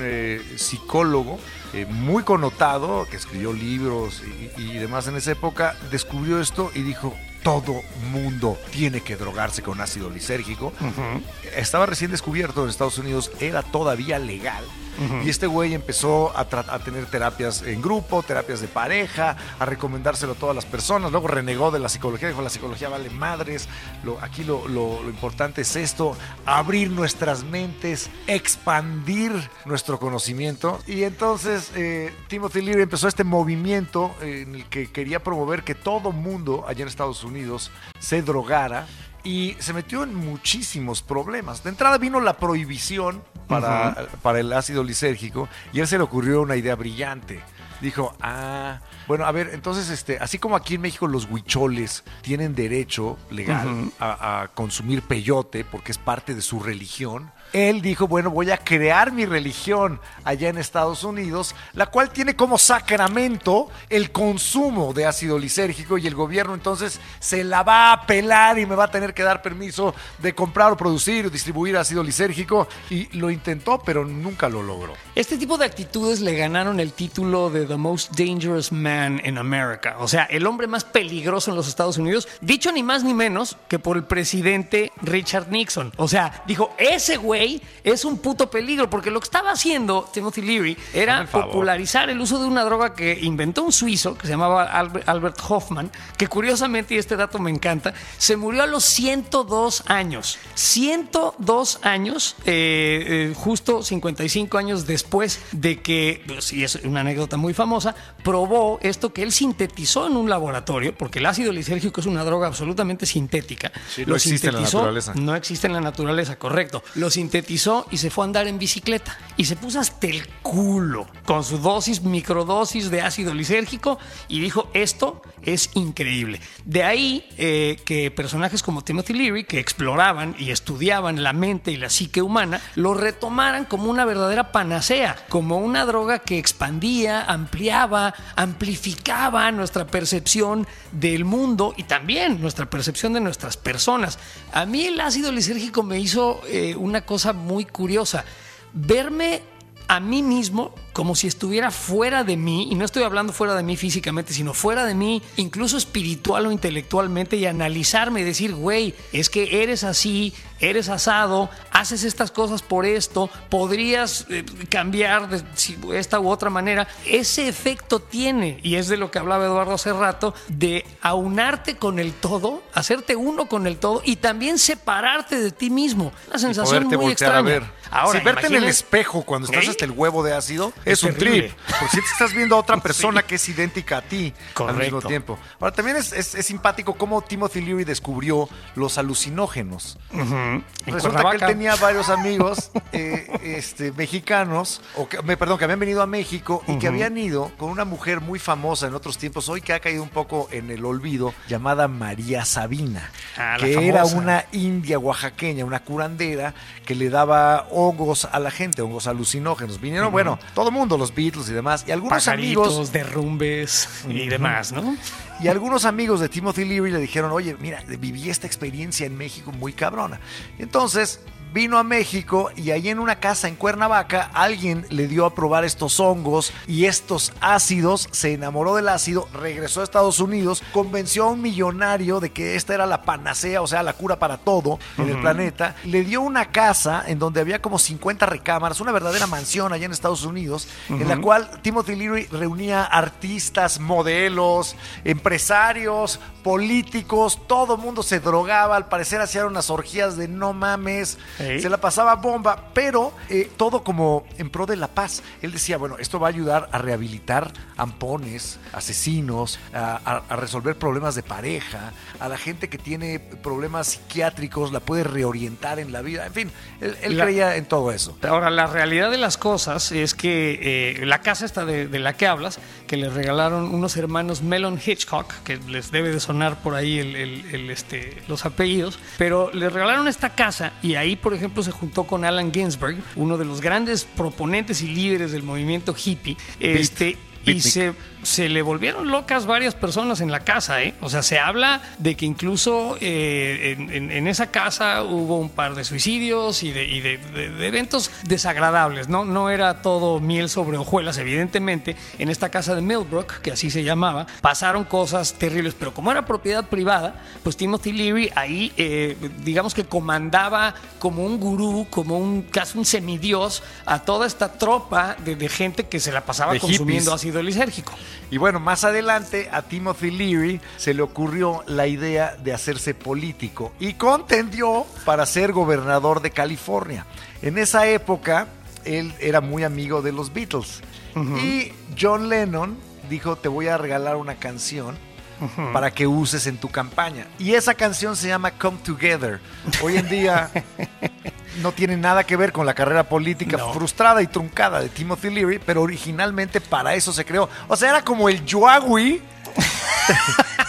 psicólogo eh, muy connotado, que escribió libros y, y demás en esa época, descubrió esto y dijo, todo mundo tiene que drogarse con ácido lisérgico. Estaba recién descubierto en Estados Unidos, era todavía legal. Y este güey empezó a, tener terapias en grupo, terapias de pareja, a recomendárselo a todas las personas. Luego renegó de la psicología, dijo la psicología vale madres. Lo, aquí lo, lo- importante es esto, abrir nuestras mentes, expandir nuestro conocimiento. Y entonces eh, Timothy Leary empezó este movimiento en el que quería promover que todo mundo allá en Estados Unidos se drogara y se metió en muchísimos problemas. De entrada vino la prohibición para, para el ácido lisérgico y a él se le ocurrió una idea brillante. Dijo, ah, bueno, a ver, entonces, este, así como aquí en México los huicholes tienen derecho legal a, a consumir peyote porque es parte de su religión, él dijo, bueno, voy a crear mi religión allá en Estados Unidos, la cual tiene como sacramento el consumo de ácido lisérgico y el gobierno entonces se la va a pelar y me va a tener que dar permiso de comprar o producir o distribuir ácido lisérgico y lo intentó, pero nunca lo logró. Este tipo de actitudes le ganaron el título de The Most Dangerous Man in America, o sea, el hombre más peligroso en los Estados Unidos, dicho ni más ni menos que por el presidente Richard Nixon. O sea, dijo, ese güey es un puto peligro, porque lo que estaba haciendo Timothy Leary era popularizar el uso de una droga que inventó un suizo que se llamaba Albert, Hoffman, que curiosamente, y este dato me encanta, se murió a los 102 años. 102 años, eh, eh, justo 55 años después de que, pues, y es una anécdota muy famosa, probó esto que él sintetizó en un laboratorio, porque el ácido lisérgico es una droga absolutamente sintética. Sí, no existe en la naturaleza. No existe en la naturaleza, correcto. Lo sintetizó y se fue a andar en bicicleta. Y se puso hasta el culo con su dosis, microdosis de ácido lisérgico y dijo, esto es increíble. De ahí eh, que personajes como Timothy Leary, que exploraban y estudiaban la mente y la psique humana, lo retomaran como una verdadera panacea, como una droga que expandía, ampliaba, amplificaba nuestra percepción del mundo y también nuestra percepción de nuestras personas. A mí el ácido lisérgico me hizo eh, una cosa muy curiosa, verme a mí mismo como si estuviera fuera de mí, y no estoy hablando fuera de mí físicamente, sino fuera de mí, incluso espiritual o intelectualmente, y analizarme y decir, güey, es que eres así, eres asado, haces estas cosas por esto, podrías eh, cambiar de esta u otra manera. Ese efecto tiene, y es de lo que hablaba Eduardo hace rato, de aunarte con el todo, hacerte uno con el todo y también separarte de ti mismo. Una sensación muy extraña. a ver. Ahora, si verte en el espejo cuando estás ¿Eh? hasta el huevo de ácido es, Es un terrible. trip. Porque si te estás viendo a otra persona que es idéntica a ti al mismo tiempo. Ahora, también es, es- es simpático cómo Timothy Leary descubrió los alucinógenos. En Resulta que él tenía varios amigos eh, este, mexicanos, o que, perdón, que habían venido a México y que habían ido con una mujer muy famosa en otros tiempos, hoy que ha caído un poco en el olvido, llamada María Sabina, Ah, que era una india oaxaqueña, una curandera que le daba hongos a la gente, hongos alucinógenos. Vinieron, bueno, todo mundo, los Beatles y demás, y algunos amigos Pajaritos, derrumbes y demás, ¿no? y algunos amigos de Timothy Leary le dijeron, oye, mira, viví esta experiencia en México muy cabrona. Y entonces vino a México y ahí en una casa en Cuernavaca alguien le dio a probar estos hongos y estos ácidos, se enamoró del ácido, regresó a Estados Unidos, convenció a un millonario de que esta era la panacea, o sea, la cura para todo en el planeta, le dio una casa en donde había como 50 recámaras, una verdadera mansión allá en Estados Unidos, en la cual Timothy Leary reunía artistas, modelos, empresarios, políticos, todo mundo se drogaba, al parecer hacían unas orgías de no mames, Se la pasaba bomba, pero eh, todo como en pro de la paz. Él decía, bueno, esto va a ayudar a rehabilitar ampones, asesinos, a, a- a resolver problemas de pareja, a la gente que tiene problemas psiquiátricos, la puede reorientar en la vida, en fin, él, él La- creía en todo eso. Ahora, la realidad de las cosas es que eh, la casa esta de, de la que hablas, que le regalaron unos hermanos Melon Hitchcock, que les debe de sonar por ahí el- el- el, este, los apellidos, pero le regalaron esta casa y ahí, por ejemplo, se juntó con Allen Ginsberg, uno de los grandes proponentes y líderes del movimiento hippie, este, y se, se le volvieron locas varias personas en la casa, ¿eh? O sea, se habla de que incluso eh, en, en- en esa casa hubo un par de suicidios y de, y de- de- de eventos desagradables, ¿no? No era todo miel sobre hojuelas, evidentemente. En esta casa de Millbrook, que así se llamaba, pasaron cosas terribles, pero como era propiedad privada, pues Timothy Leary ahí, eh, digamos que comandaba como un gurú, como un casi un semidios a toda esta tropa de, gente que se la pasaba consumiendo hippies. Ácido lisérgico. Y bueno, más adelante a Timothy Leary se le ocurrió la idea de hacerse político y contendió para ser gobernador de California. En esa época, él era muy amigo de los Beatles. Y John Lennon dijo, te voy a regalar una canción para que uses en tu campaña. Y esa canción se llama Come Together. Hoy en día no tiene nada que ver con la carrera política No. frustrada y truncada de Timothy Leary, pero originalmente para eso se creó. O sea, era como el Yuagui.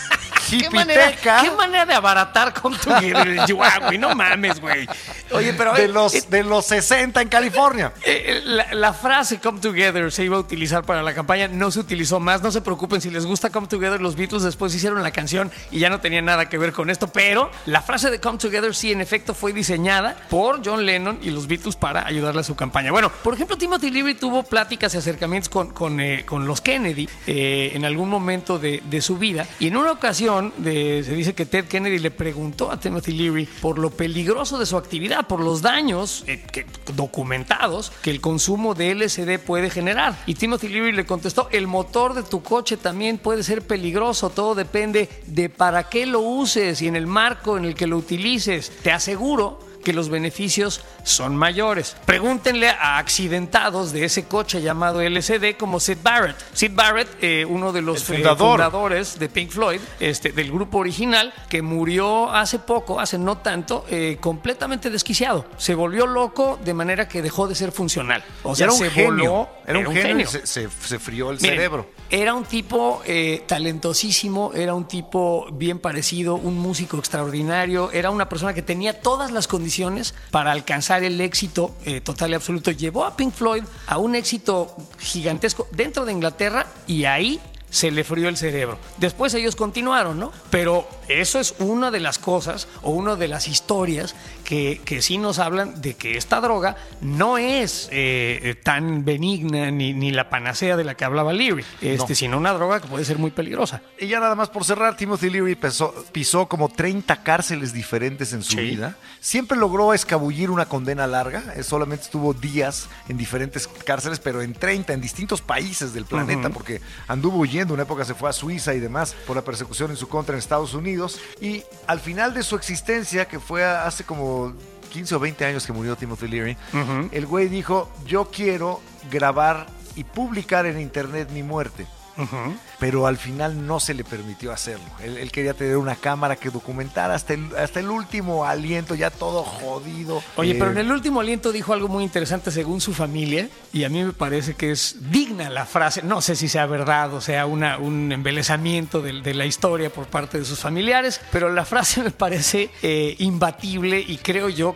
¿Qué manera, Hipiteca qué manera de abaratar con tu Chihuahua, güey. No mames, güey. Oye, pero de eh, los, eh, de los 60 en California. eh, la, la frase Come Together se iba a utilizar para la campaña, no se utilizó más. No se preocupen, si les gusta Come Together, los Beatles después hicieron la canción y ya no tenía nada que ver con esto. Pero la frase de Come Together sí, en efecto, fue diseñada por John Lennon y los Beatles para ayudarle a su campaña. Bueno, por ejemplo, Timothy Leary tuvo pláticas y acercamientos con, con, eh, con los Kennedy eh, en algún momento de, de su vida. Y en una ocasión, se dice que Ted Kennedy le preguntó a Timothy Leary por lo peligroso de su actividad, por los daños eh, documentados que el consumo de LSD puede generar. Y Timothy Leary le contestó, el motor de tu coche también puede ser peligroso, todo depende de para qué lo uses y en el marco en el que lo utilices. Te aseguro que los beneficios son mayores. Pregúntenle a accidentados de ese coche llamado LCD como Sid Barrett. Sid Barrett, eh, uno de los eh, fundador. fundadores de Pink Floyd, este, del grupo original, que murió hace poco, hace no tanto, eh, completamente desquiciado. Se volvió loco de manera que dejó de ser funcional. O sea, era un se genio. voló- era un genio. y Se, se- se frió el Miren, cerebro. Era un tipo talentosísimo, era un tipo bien parecido, un músico extraordinario, era una persona que tenía todas las condiciones para alcanzar el éxito eh, total y absoluto. Llevó a Pink Floyd a un éxito gigantesco dentro de Inglaterra y ahí se le frió el cerebro. Después ellos continuaron, ¿no? Pero eso es una de las cosas o una de las historias que, que sí nos hablan de que esta droga no es eh, eh, tan benigna ni, ni la panacea de la que hablaba Leary, este, No. sino una droga que puede ser muy peligrosa. Y ya nada más por cerrar, Timothy Leary pisó, pisó como 30 cárceles diferentes en su Sí. vida. Siempre logró escabullir una condena larga. eh, Solamente estuvo días en diferentes cárceles, pero en 30, en distintos países del planeta, porque anduvo huyendo. Una época se fue a Suiza y demás por la persecución en su contra en Estados Unidos. Y al final de su existencia, que fue hace como 15 o 20 años que murió Timothy Leary, el güey dijo, yo quiero grabar y publicar en internet mi muerte pero al final no se le permitió hacerlo. Él, él quería tener una cámara que documentara hasta el, hasta el último aliento, ya todo jodido. Oye, Eh, pero en el último aliento dijo algo muy interesante según su familia y a mí me parece que es digna la frase, no sé si sea verdad o sea una, un embelezamiento de, de la historia por parte de sus familiares, pero la frase me parece eh, imbatible y creo yo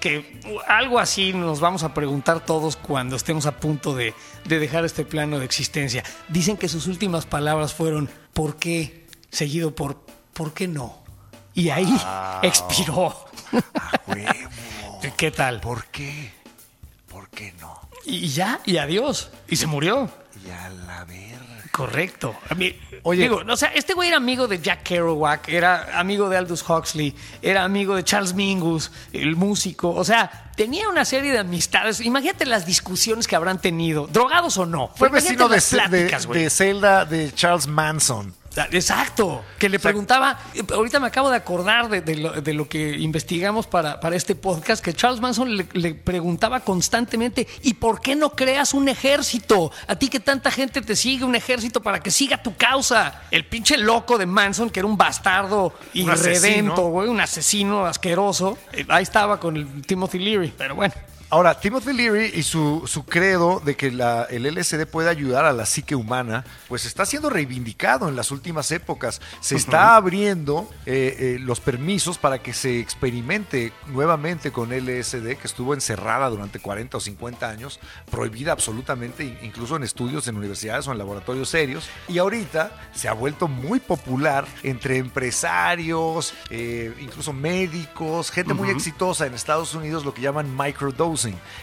que algo así nos vamos a preguntar todos cuando estemos a punto de, de dejar este plano de existencia. Dicen que sus últimas palabras fueron ¿por qué? seguido por ¿por qué no? Y ahí expiró. huevo. ¿Qué tal? ¿Por qué? ¿Por qué no? Y ya, y adiós. Y se murió. Y a la verga. Correcto. A mí, Oye. digo, o sea, este güey era amigo de Jack Kerouac, era amigo de Aldous Huxley, era amigo de Charles Mingus, el músico. O sea, tenía una serie de amistades. Imagínate las discusiones que habrán tenido, drogados o no. Fue vecino de, de, de celda de Charles Manson. Exacto, que le preguntaba, eh, ahorita me acabo de acordar de, de lo, de lo que investigamos para, para este podcast, que Charles Manson le, le preguntaba constantemente, ¿y por qué no creas un ejército? A ti que tanta gente te sigue, un ejército para que siga tu causa. El pinche loco de Manson, que era un bastardo Un asesino. irredento, güey, un asesino asqueroso, eh, ahí estaba con el Timothy Leary, pero bueno. Ahora, Timothy Leary y su, su credo de que la- el LSD puede ayudar a la psique humana, pues está siendo reivindicado en las últimas épocas. Se está abriendo eh, eh, los permisos para que se experimente nuevamente con LSD, que estuvo encerrada durante 40 o 50 años, prohibida absolutamente, in- incluso en estudios en universidades o en laboratorios serios. Y ahorita se ha vuelto muy popular entre empresarios, eh, incluso médicos, gente muy exitosa en Estados Unidos, lo que llaman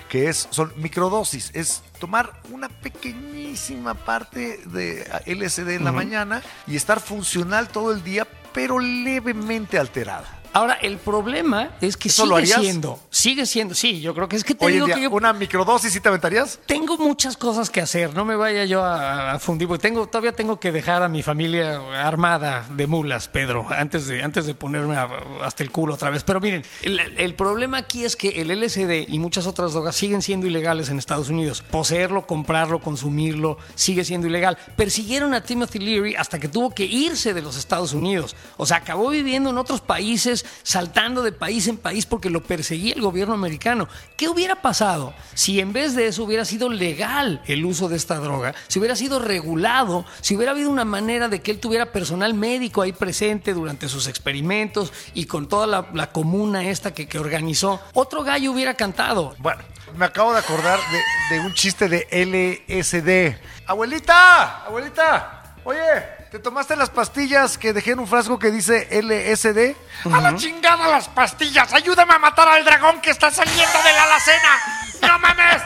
que es, son microdosis, es tomar una pequeñísima parte de LSD en la mañana y estar funcional todo el día, pero levemente alterada. Ahora, el problema es que ¿Eso lo sigue harías? siendo, sigue siendo, sí, yo creo que es que te Hoy digo día, que yo ¿una microdosis sí te aventarías? Tengo muchas cosas que hacer, no me vaya yo a, a fundir, porque tengo, todavía tengo que dejar a mi familia armada de mulas, Pedro, antes de, antes de ponerme a- hasta el culo otra vez. Pero miren, el, el problema aquí es que el LSD y muchas otras drogas siguen siendo ilegales en Estados Unidos. Poseerlo, comprarlo, consumirlo, sigue siendo ilegal. Persiguieron a Timothy Leary hasta que tuvo que irse de los Estados Unidos. O sea, acabó viviendo en otros países, saltando de país en país porque lo perseguía el gobierno americano. ¿Qué hubiera pasado si en vez de eso hubiera sido legal el uso de esta droga? Si hubiera sido regulado, si hubiera habido una manera de que él tuviera personal médico ahí presente durante sus experimentos y con toda la, comuna esta que, que organizó, otro gallo hubiera cantado. Bueno, me acabo de acordar de, de un chiste de LSD. Abuelita, abuelita, oye, ¿te tomaste las pastillas que dejé en un frasco que dice LSD? ¡A la chingada las pastillas! ¡Ayúdame a matar al dragón que está saliendo de la alacena! ¡No mames!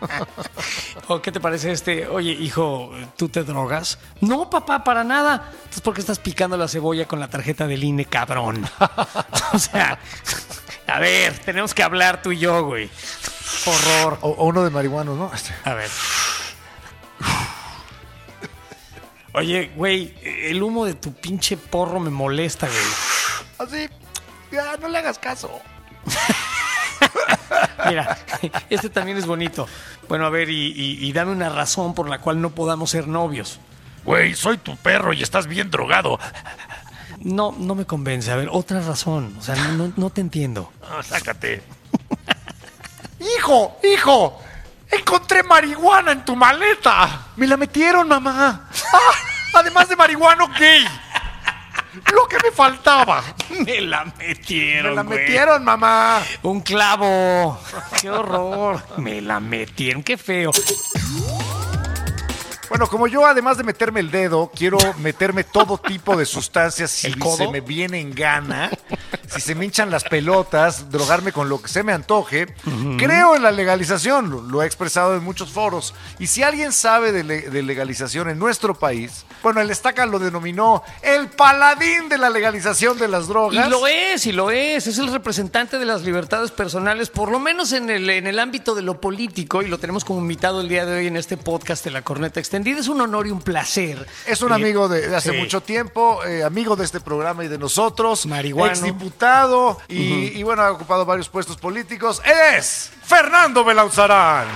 ¿O qué te parece este? Oye, hijo, ¿tú te drogas? No, papá, para nada. Entonces, ¿por qué estás picando la cebolla con la tarjeta del INE, cabrón? o sea, a ver, tenemos que hablar tú y yo, güey. Horror. O, o uno de marihuanos, ¿no? Este. A ver. Oye, güey, el humo de tu pinche porro me molesta, güey. Así, ya, no le hagas caso. Mira, este también es bonito. Bueno, a ver, y, y- y dame una razón por la cual no podamos ser novios. Güey, soy tu perro y estás bien drogado. No, no me convence. A ver, otra razón. O sea, no, no- no te entiendo. Sácate. ¡Hijo! ¡Hijo! ¡Encontré marihuana en tu maleta! ¡Me la metieron, mamá! ¡Ah! Además de marihuano gay. Lo que me faltaba. Me la metieron. ¡Me la güey. metieron, mamá! Un clavo. Qué horror. Me la metieron. Qué feo. Bueno, como yo, además de meterme el dedo, quiero meterme todo tipo de sustancias si se me viene en gana, si se me hinchan las pelotas, drogarme con lo que se me antoje. Creo en la legalización, lo, lo he expresado en muchos foros. Y si alguien sabe de, le- de legalización en nuestro país, bueno, el Estaca lo denominó el paladín de la legalización de las drogas. Y lo es, y lo es. Es el representante de las libertades personales, por lo menos en el, en el ámbito de lo político, y lo tenemos como invitado el día de hoy en este podcast de la Corneta Extendida. Es un honor y un placer. Es un Eh, amigo de, de hace sí. mucho tiempo, eh, amigo de este programa y de nosotros, Marihuano. Y bueno, ha ocupado varios puestos políticos. Él es Fernando Belauzarán.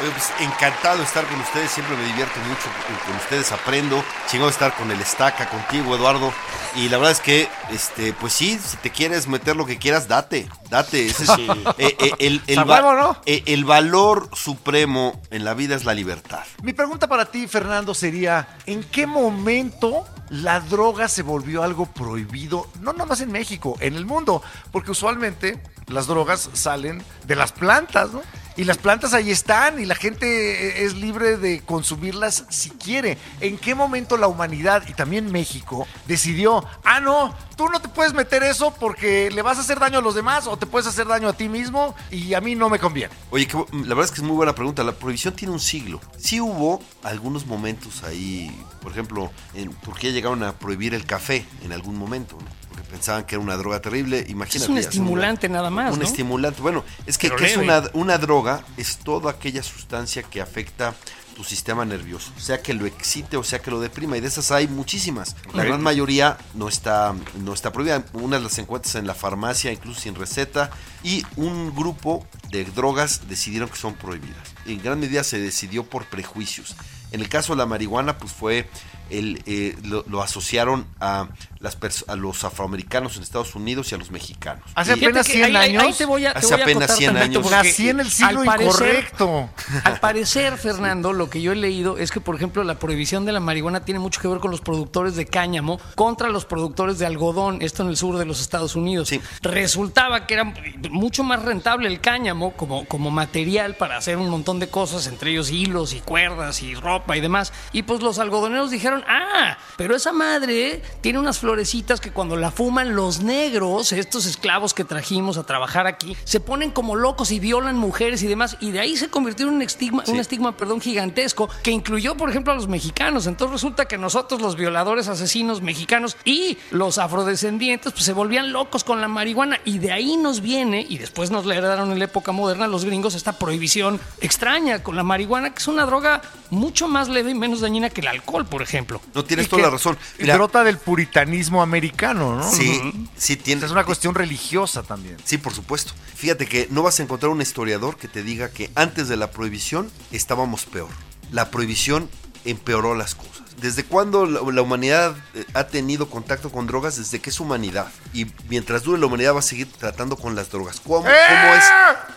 Oye, pues, encantado de estar con ustedes, siempre me divierto mucho, con- ustedes aprendo, chingado estar con el Estaca, contigo Eduardo, y la verdad es que, este, pues sí, si te quieres meter lo que quieras, date, date, ese es eh, eh, el, el va- ¿no? eh, el valor supremo en la vida es la libertad. Mi pregunta para ti, Fernando, sería, ¿en qué momento la droga se volvió algo prohibido? No nomás en México, en el mundo, porque usualmente las drogas salen de las plantas, ¿no? Y las plantas ahí están y la gente es libre de consumirlas si quiere. ¿En qué momento la humanidad y también México decidió, ah, no, tú no te puedes meter eso porque le vas a hacer daño a los demás o te puedes hacer daño a ti mismo y a mí no me conviene? Oye, que- la verdad es que es muy buena pregunta. La prohibición tiene un siglo. Sí hubo algunos momentos ahí, por ejemplo, en Turquía llegaron a prohibir el café en algún momento, ¿no? Porque pensaban que era una droga terrible. Imagínate. Es un estimulante nada más, Un ¿no? estimulante. Bueno, es que, Pero ¿qué es una, una droga? Es toda aquella sustancia que afecta tu sistema nervioso, sea que lo excite o sea que lo deprima, y de esas hay muchísimas. La gran mayoría no está, no está prohibida. Unas las encuentras en la farmacia, incluso sin receta, y un grupo de drogas decidieron que son prohibidas. En gran medida se decidió por prejuicios. En el caso de la marihuana, pues fue el, eh, lo, lo asociaron a, las a los afroamericanos en Estados Unidos y a los mexicanos. Hace Y- apenas que 100 ahí- ahí- años. ahí te voy a, te Hace voy a apenas acotar 100 tantito, años. Nací en el siglo al parecer- incorrecto. Al parecer, Fernando, lo que yo he leído es que, por ejemplo, la prohibición de la marihuana tiene mucho que ver con los productores de cáñamo contra los productores de algodón, esto en el sur de los Estados Unidos. Sí. Resultaba que era mucho más rentable el cáñamo como, como material para hacer un montón de cosas, entre ellos hilos y cuerdas y ropa y demás. Y pues los algodoneros dijeron, ah, pero esa madre tiene unas florecitas que cuando la fuman los negros, estos esclavos que trajimos a trabajar aquí, se ponen como locos y violan mujeres y demás. Y de ahí se convirtió en un estigma, un estigma perdón, gigantesco que incluyó, por ejemplo, a los mexicanos. Entonces resulta que nosotros, los violadores asesinos mexicanos y los afrodescendientes, pues se volvían locos con la marihuana. Y de ahí nos viene, y después nos la heredaron en la época moderna los gringos, esta prohibición extraña con la marihuana, que es una droga mucho más leve y menos dañina que el alcohol, por ejemplo. No tienes Y toda la razón. Mira, Brota del puritanismo americano, ¿no? sí, sí tienes. Es una cuestión religiosa también. Sí, por supuesto. Fíjate que no vas a encontrar un historiador que te diga que antes de la prohibición estábamos peor. La prohibición empeoró las cosas. ¿Desde cuándo la, la humanidad eh, ha tenido contacto con drogas? Desde que es humanidad. Y mientras dure la humanidad va a seguir tratando con las drogas. ¿Cómo, cómo es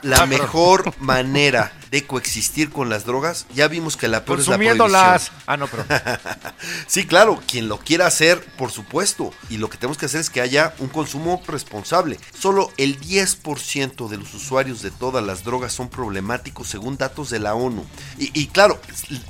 la mejor manera de coexistir con las drogas? Ya vimos que la peor es la prohibición. Ah, no, pero. Sí, claro, quien lo quiera hacer, por supuesto. Y lo que tenemos que hacer es que haya un consumo responsable. Solo el 10% de los usuarios de todas las drogas son problemáticos según datos de la ONU. Y, y claro,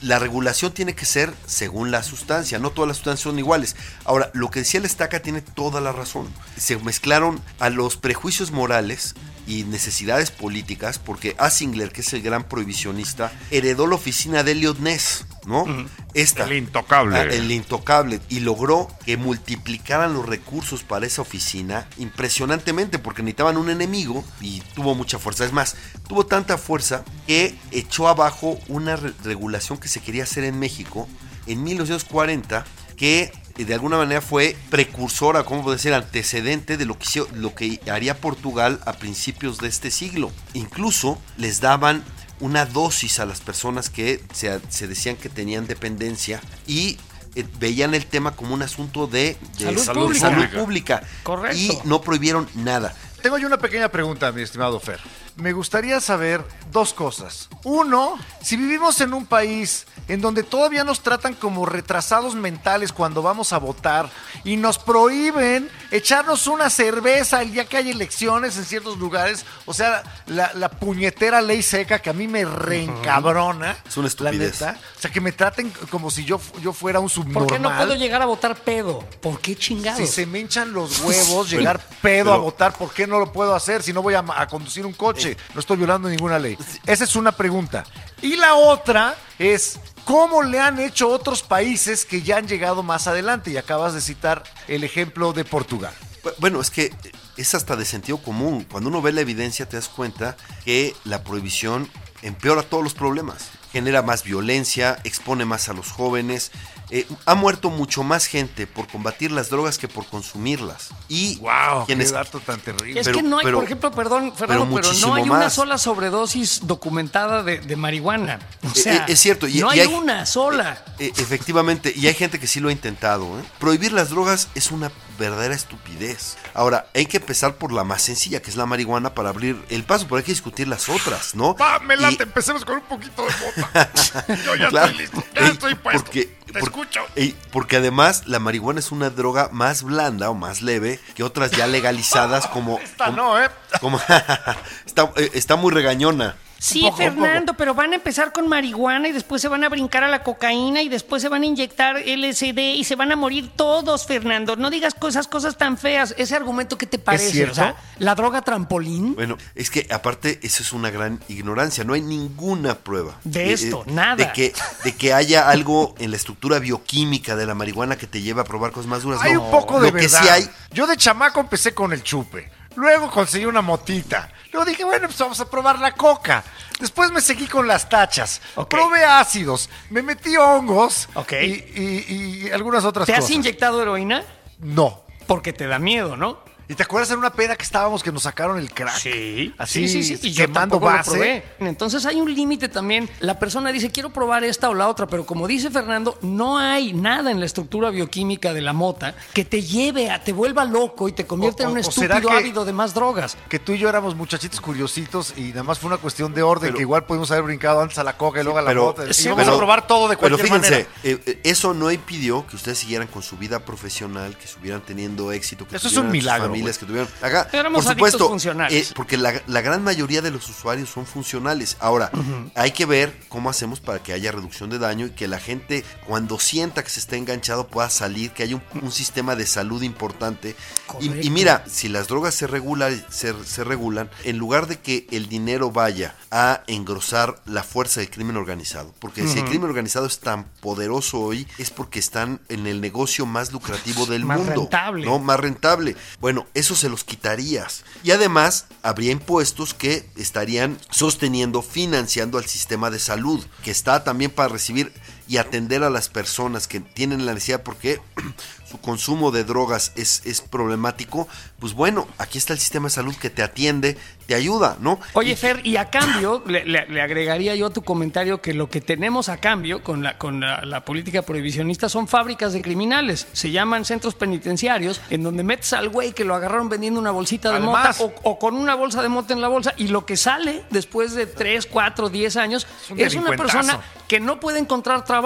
la regulación tiene que ser según la sustancia. No todas las sustancias son iguales. Ahora, lo que decía el estaca tiene toda la razón. Se mezclaron a los prejuicios morales y necesidades políticas, porque Asingler, que es el gran prohibicionista, heredó la oficina de Elliot Ness, ¿no? Esta. El intocable. Ah, el intocable. Y logró que multiplicaran los recursos para esa oficina impresionantemente, porque necesitaban un enemigo y tuvo mucha fuerza. Es más, tuvo tanta fuerza que echó abajo una re- regulación que se quería hacer en México en 1940 que eh, de alguna manera fue precursora, como puede ser antecedente de lo que, hizo- lo que haría Portugal a principios de este siglo. Incluso les daban una dosis a las personas que se, se decían que tenían dependencia y eh, veían el tema como un asunto de, de Salud salud, pública. salud pública. Correcto. Y no prohibieron nada. Tengo yo una pequeña pregunta, mi estimado Fer. Me gustaría saber dos cosas. Uno, si vivimos en un país en donde todavía nos tratan como retrasados mentales cuando vamos a votar y nos prohíben echarnos una cerveza el día que hay elecciones en ciertos lugares, o sea, la, la puñetera ley seca que a mí me reencabrona. Es una estupidez. La neta. O sea, que me traten como si yo, yo fuera un subnormal. ¿Por qué no puedo llegar a votar pedo? ¿Por qué chingados? Si se me hinchan los huevos llegar pedo a votar, ¿por qué no lo puedo hacer si no voy a, a conducir un coche? No estoy violando ninguna ley. Esa es una pregunta. Y la otra es, ¿cómo le han hecho otros países que ya han llegado más adelante? Y acabas de citar el ejemplo de Portugal. Bu- Bueno, es que es hasta de sentido común. Cuando uno ve la evidencia te das cuenta que la prohibición empeora todos los problemas. Genera más violencia, expone más a los jóvenes. Eh, ha muerto mucho más gente por combatir las drogas que por consumirlas. Y ¡Wow! quienes- ¡Qué dato tan terrible! Es Pero- que no hay, pero- por ejemplo, perdón, Fernando, pero no hay una sola sobredosis documentada de, de marihuana. O Eh, sea, eh, es cierto, y- no y hay, hay- una sola. Eh, efectivamente, y hay gente que sí lo ha intentado. ¿eh? Prohibir las drogas es una verdadera estupidez. Ahora, hay que empezar por la más sencilla, que es la marihuana, para abrir el paso, pero hay que discutir las otras, ¿no? Va, me Y- late, empecemos con un poquito de mota. Yo ya Claro. estoy listo, ya Ey, estoy puesto. Porque, Te por- escucho. ey, porque además la marihuana es una droga más blanda o más leve que otras ya legalizadas como... Esta como- no, ¿eh? como- está, eh, está muy regañona. Sí, poco, Fernando, pero van a empezar con marihuana y después se van a brincar a la cocaína y después se van a inyectar LSD y se van a morir todos, Fernando. No digas cosas, cosas tan feas. Ese argumento que te parece, cierto? o sea, la droga trampolín. Bueno, es que aparte eso es una gran ignorancia. No hay ninguna prueba De esto, nada. De que, de que haya algo en la estructura bioquímica de la marihuana que te lleve a probar cosas más duras. Hay No. un poco de Lo que verdad. sí hay, Yo de chamaco empecé con el chupe. Luego conseguí una motita. Luego dije, bueno, pues vamos a probar la coca. Después me seguí con las tachas. Probé ácidos. Me metí hongos. Ok. Y, y- y algunas otras ¿Te has cosas. inyectado heroína? No. Porque te da miedo, ¿no? ¿Y te acuerdas en una peda que estábamos que nos sacaron el crack? Así, sí, sí, sí. Y yo quemando lo base. probé. Entonces hay un límite también. La persona dice, quiero probar esta o la otra, pero como dice Fernando, no hay nada en la estructura bioquímica de la mota que te lleve a, te vuelva loco y te convierta en un estúpido ávido de más drogas. Que tú y yo éramos muchachitos curiositos y nada más fue una cuestión de orden, Pero- que igual pudimos haber brincado antes a la coca y luego a la pero, mota. sí, Y vamos pero- a probar todo de pero cualquier fíjense, manera. eh, eh, eso no impidió que ustedes siguieran con su vida profesional, que estuvieran teniendo éxito, que Eso es un milagro, familias, que tuvieran acá. Éramos por supuesto, funcionales. eh, porque la, la gran mayoría de los usuarios son funcionales. Ahora, hay que ver cómo hacemos para que haya reducción de daño y que la gente, cuando sienta que se está enganchado, pueda salir, que haya un, un sistema de salud importante. Y, mira, si las drogas se, regula, se, se regulan, en lugar de que el dinero vaya a engrosar la fuerza del crimen organizado, porque si el crimen organizado es tan poderoso hoy, es porque están en el negocio más lucrativo del Más mundo. rentable. ¿no? Más rentable. Bueno, eso se los quitarías. Y además, habría impuestos que estarían sosteniendo, financiando al sistema de salud, que está también para recibir y atender a las personas que tienen la necesidad porque su consumo de drogas es, es problemático, pues bueno, aquí está el sistema de salud que te atiende, te ayuda, ¿no? Oye, Fer, y a cambio, le, le- le agregaría yo a tu comentario que lo que tenemos a cambio con, la, con la, la política prohibicionista son fábricas de criminales. Se llaman centros penitenciarios, en donde metes al güey que lo agarraron vendiendo una bolsita de Además- mota o, o con una bolsa de mota en la bolsa, y lo que sale después de 3, 4, 10 años Es un es una persona que no puede encontrar trabajo,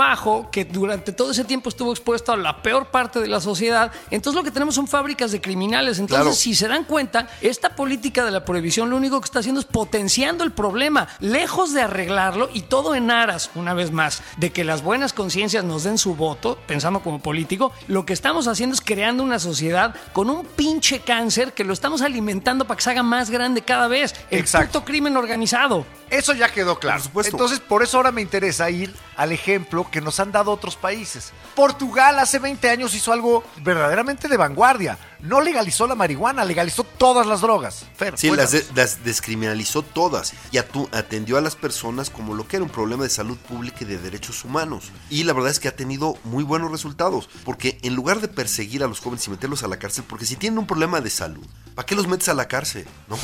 que durante todo ese tiempo estuvo expuesto a la peor parte de la sociedad. Entonces lo que tenemos son fábricas de criminales. Entonces, Claro. si se dan cuenta, esta política de la prohibición lo único que está haciendo es potenciando el problema, lejos de arreglarlo y todo en aras, una vez más, de que las buenas conciencias nos den su voto, pensando como político, lo que estamos haciendo es creando una sociedad con un pinche cáncer que lo estamos alimentando para que se haga más grande cada vez. El Exacto. puto crimen organizado. Eso ya quedó claro. Por supuesto. Entonces, por eso ahora me interesa ir al ejemplo que nos han dado otros países. Portugal hace 20 años hizo algo verdaderamente de vanguardia. No legalizó la marihuana, legalizó todas las drogas. Fer, Sí, las, cuéntanos. de- las descriminalizó todas y atu- atendió a las personas como lo que era un problema de salud pública y de derechos humanos. Y la verdad es que ha tenido muy buenos resultados, porque en lugar de perseguir a los jóvenes y meterlos a la cárcel, porque si tienen un problema de salud, ¿para qué los metes a la cárcel? ¿No?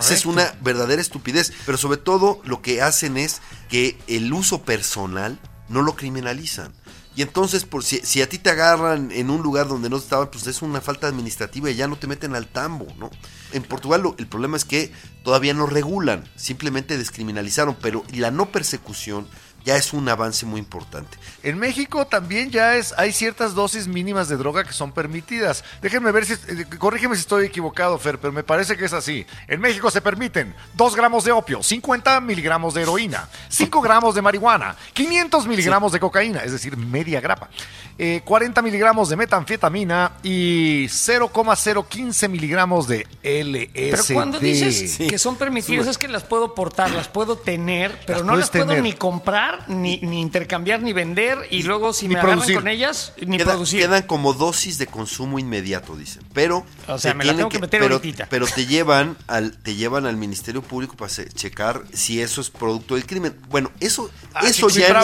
Esa es una verdadera estupidez, pero sobre todo lo que hacen es que el uso personal no lo criminalizan. Y entonces, por si, si a ti te agarran en un lugar donde no estaban, pues es una falta administrativa y ya no te meten al tambo, ¿no? En Portugal lo- el problema es que todavía no regulan, simplemente descriminalizaron, pero la no persecución ya es un avance muy importante. En México también ya es, hay ciertas dosis mínimas de droga que son permitidas. Déjenme ver si, eh, corrígeme si estoy equivocado, Fer, pero me parece que es así. En México se permiten 2 gramos de opio, 50 miligramos de heroína, 5 gramos de marihuana, 500 miligramos de cocaína, es decir, media grapa, eh, 40 miligramos de metanfetamina y 0,015 miligramos de LSD. Pero cuando dices Sí. que son permitidas es que las puedo portar, las puedo tener, pero Las no las puedo ni comprar, ni, ni intercambiar, ni vender, y luego si me agarran producir. con ellas, ni Queda- producir. Quedan como dosis de consumo inmediato, dicen. Pero O sea, te me la tienen tengo que meter pero, ahorita. pero te llevan al te llevan al Ministerio Público para se- checar si eso es producto del crimen. Bueno, eso eso sí, ya del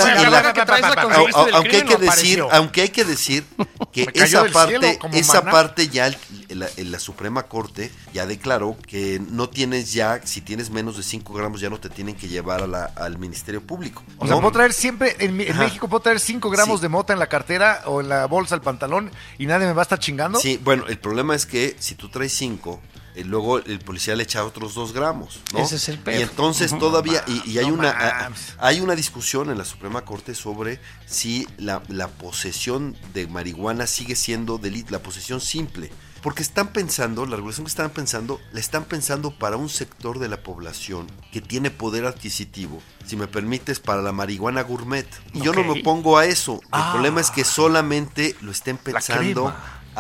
aunque hay que decir, aunque hay que decir que esa parte, esa maná. parte ya el- la, la Suprema Corte ya declaró que no tienes ya, si tienes menos de 5 gramos ya no te tienen que llevar a la- al Ministerio Público. O sea, puedo traer siempre, en, mi- en Ajá. México puedo traer 5 gramos Sí. de mota en la cartera o en la bolsa, el pantalón y nadie me va a estar chingando. Sí, bueno, el problema es que si tú traes 5, luego el policía le echa otros 2 gramos, ¿no? Ese es el pedo. Y entonces todavía, y, y hay, No una, a- hay una discusión en la Suprema Corte sobre si la, la posesión de marihuana sigue siendo delito, la posesión simple. Porque están pensando, la regulación que están pensando, la están pensando para un sector de la población que tiene poder adquisitivo, si me permites, para la marihuana gourmet. Y yo no me opongo a eso. El Ah. problema es que solamente lo estén pensando.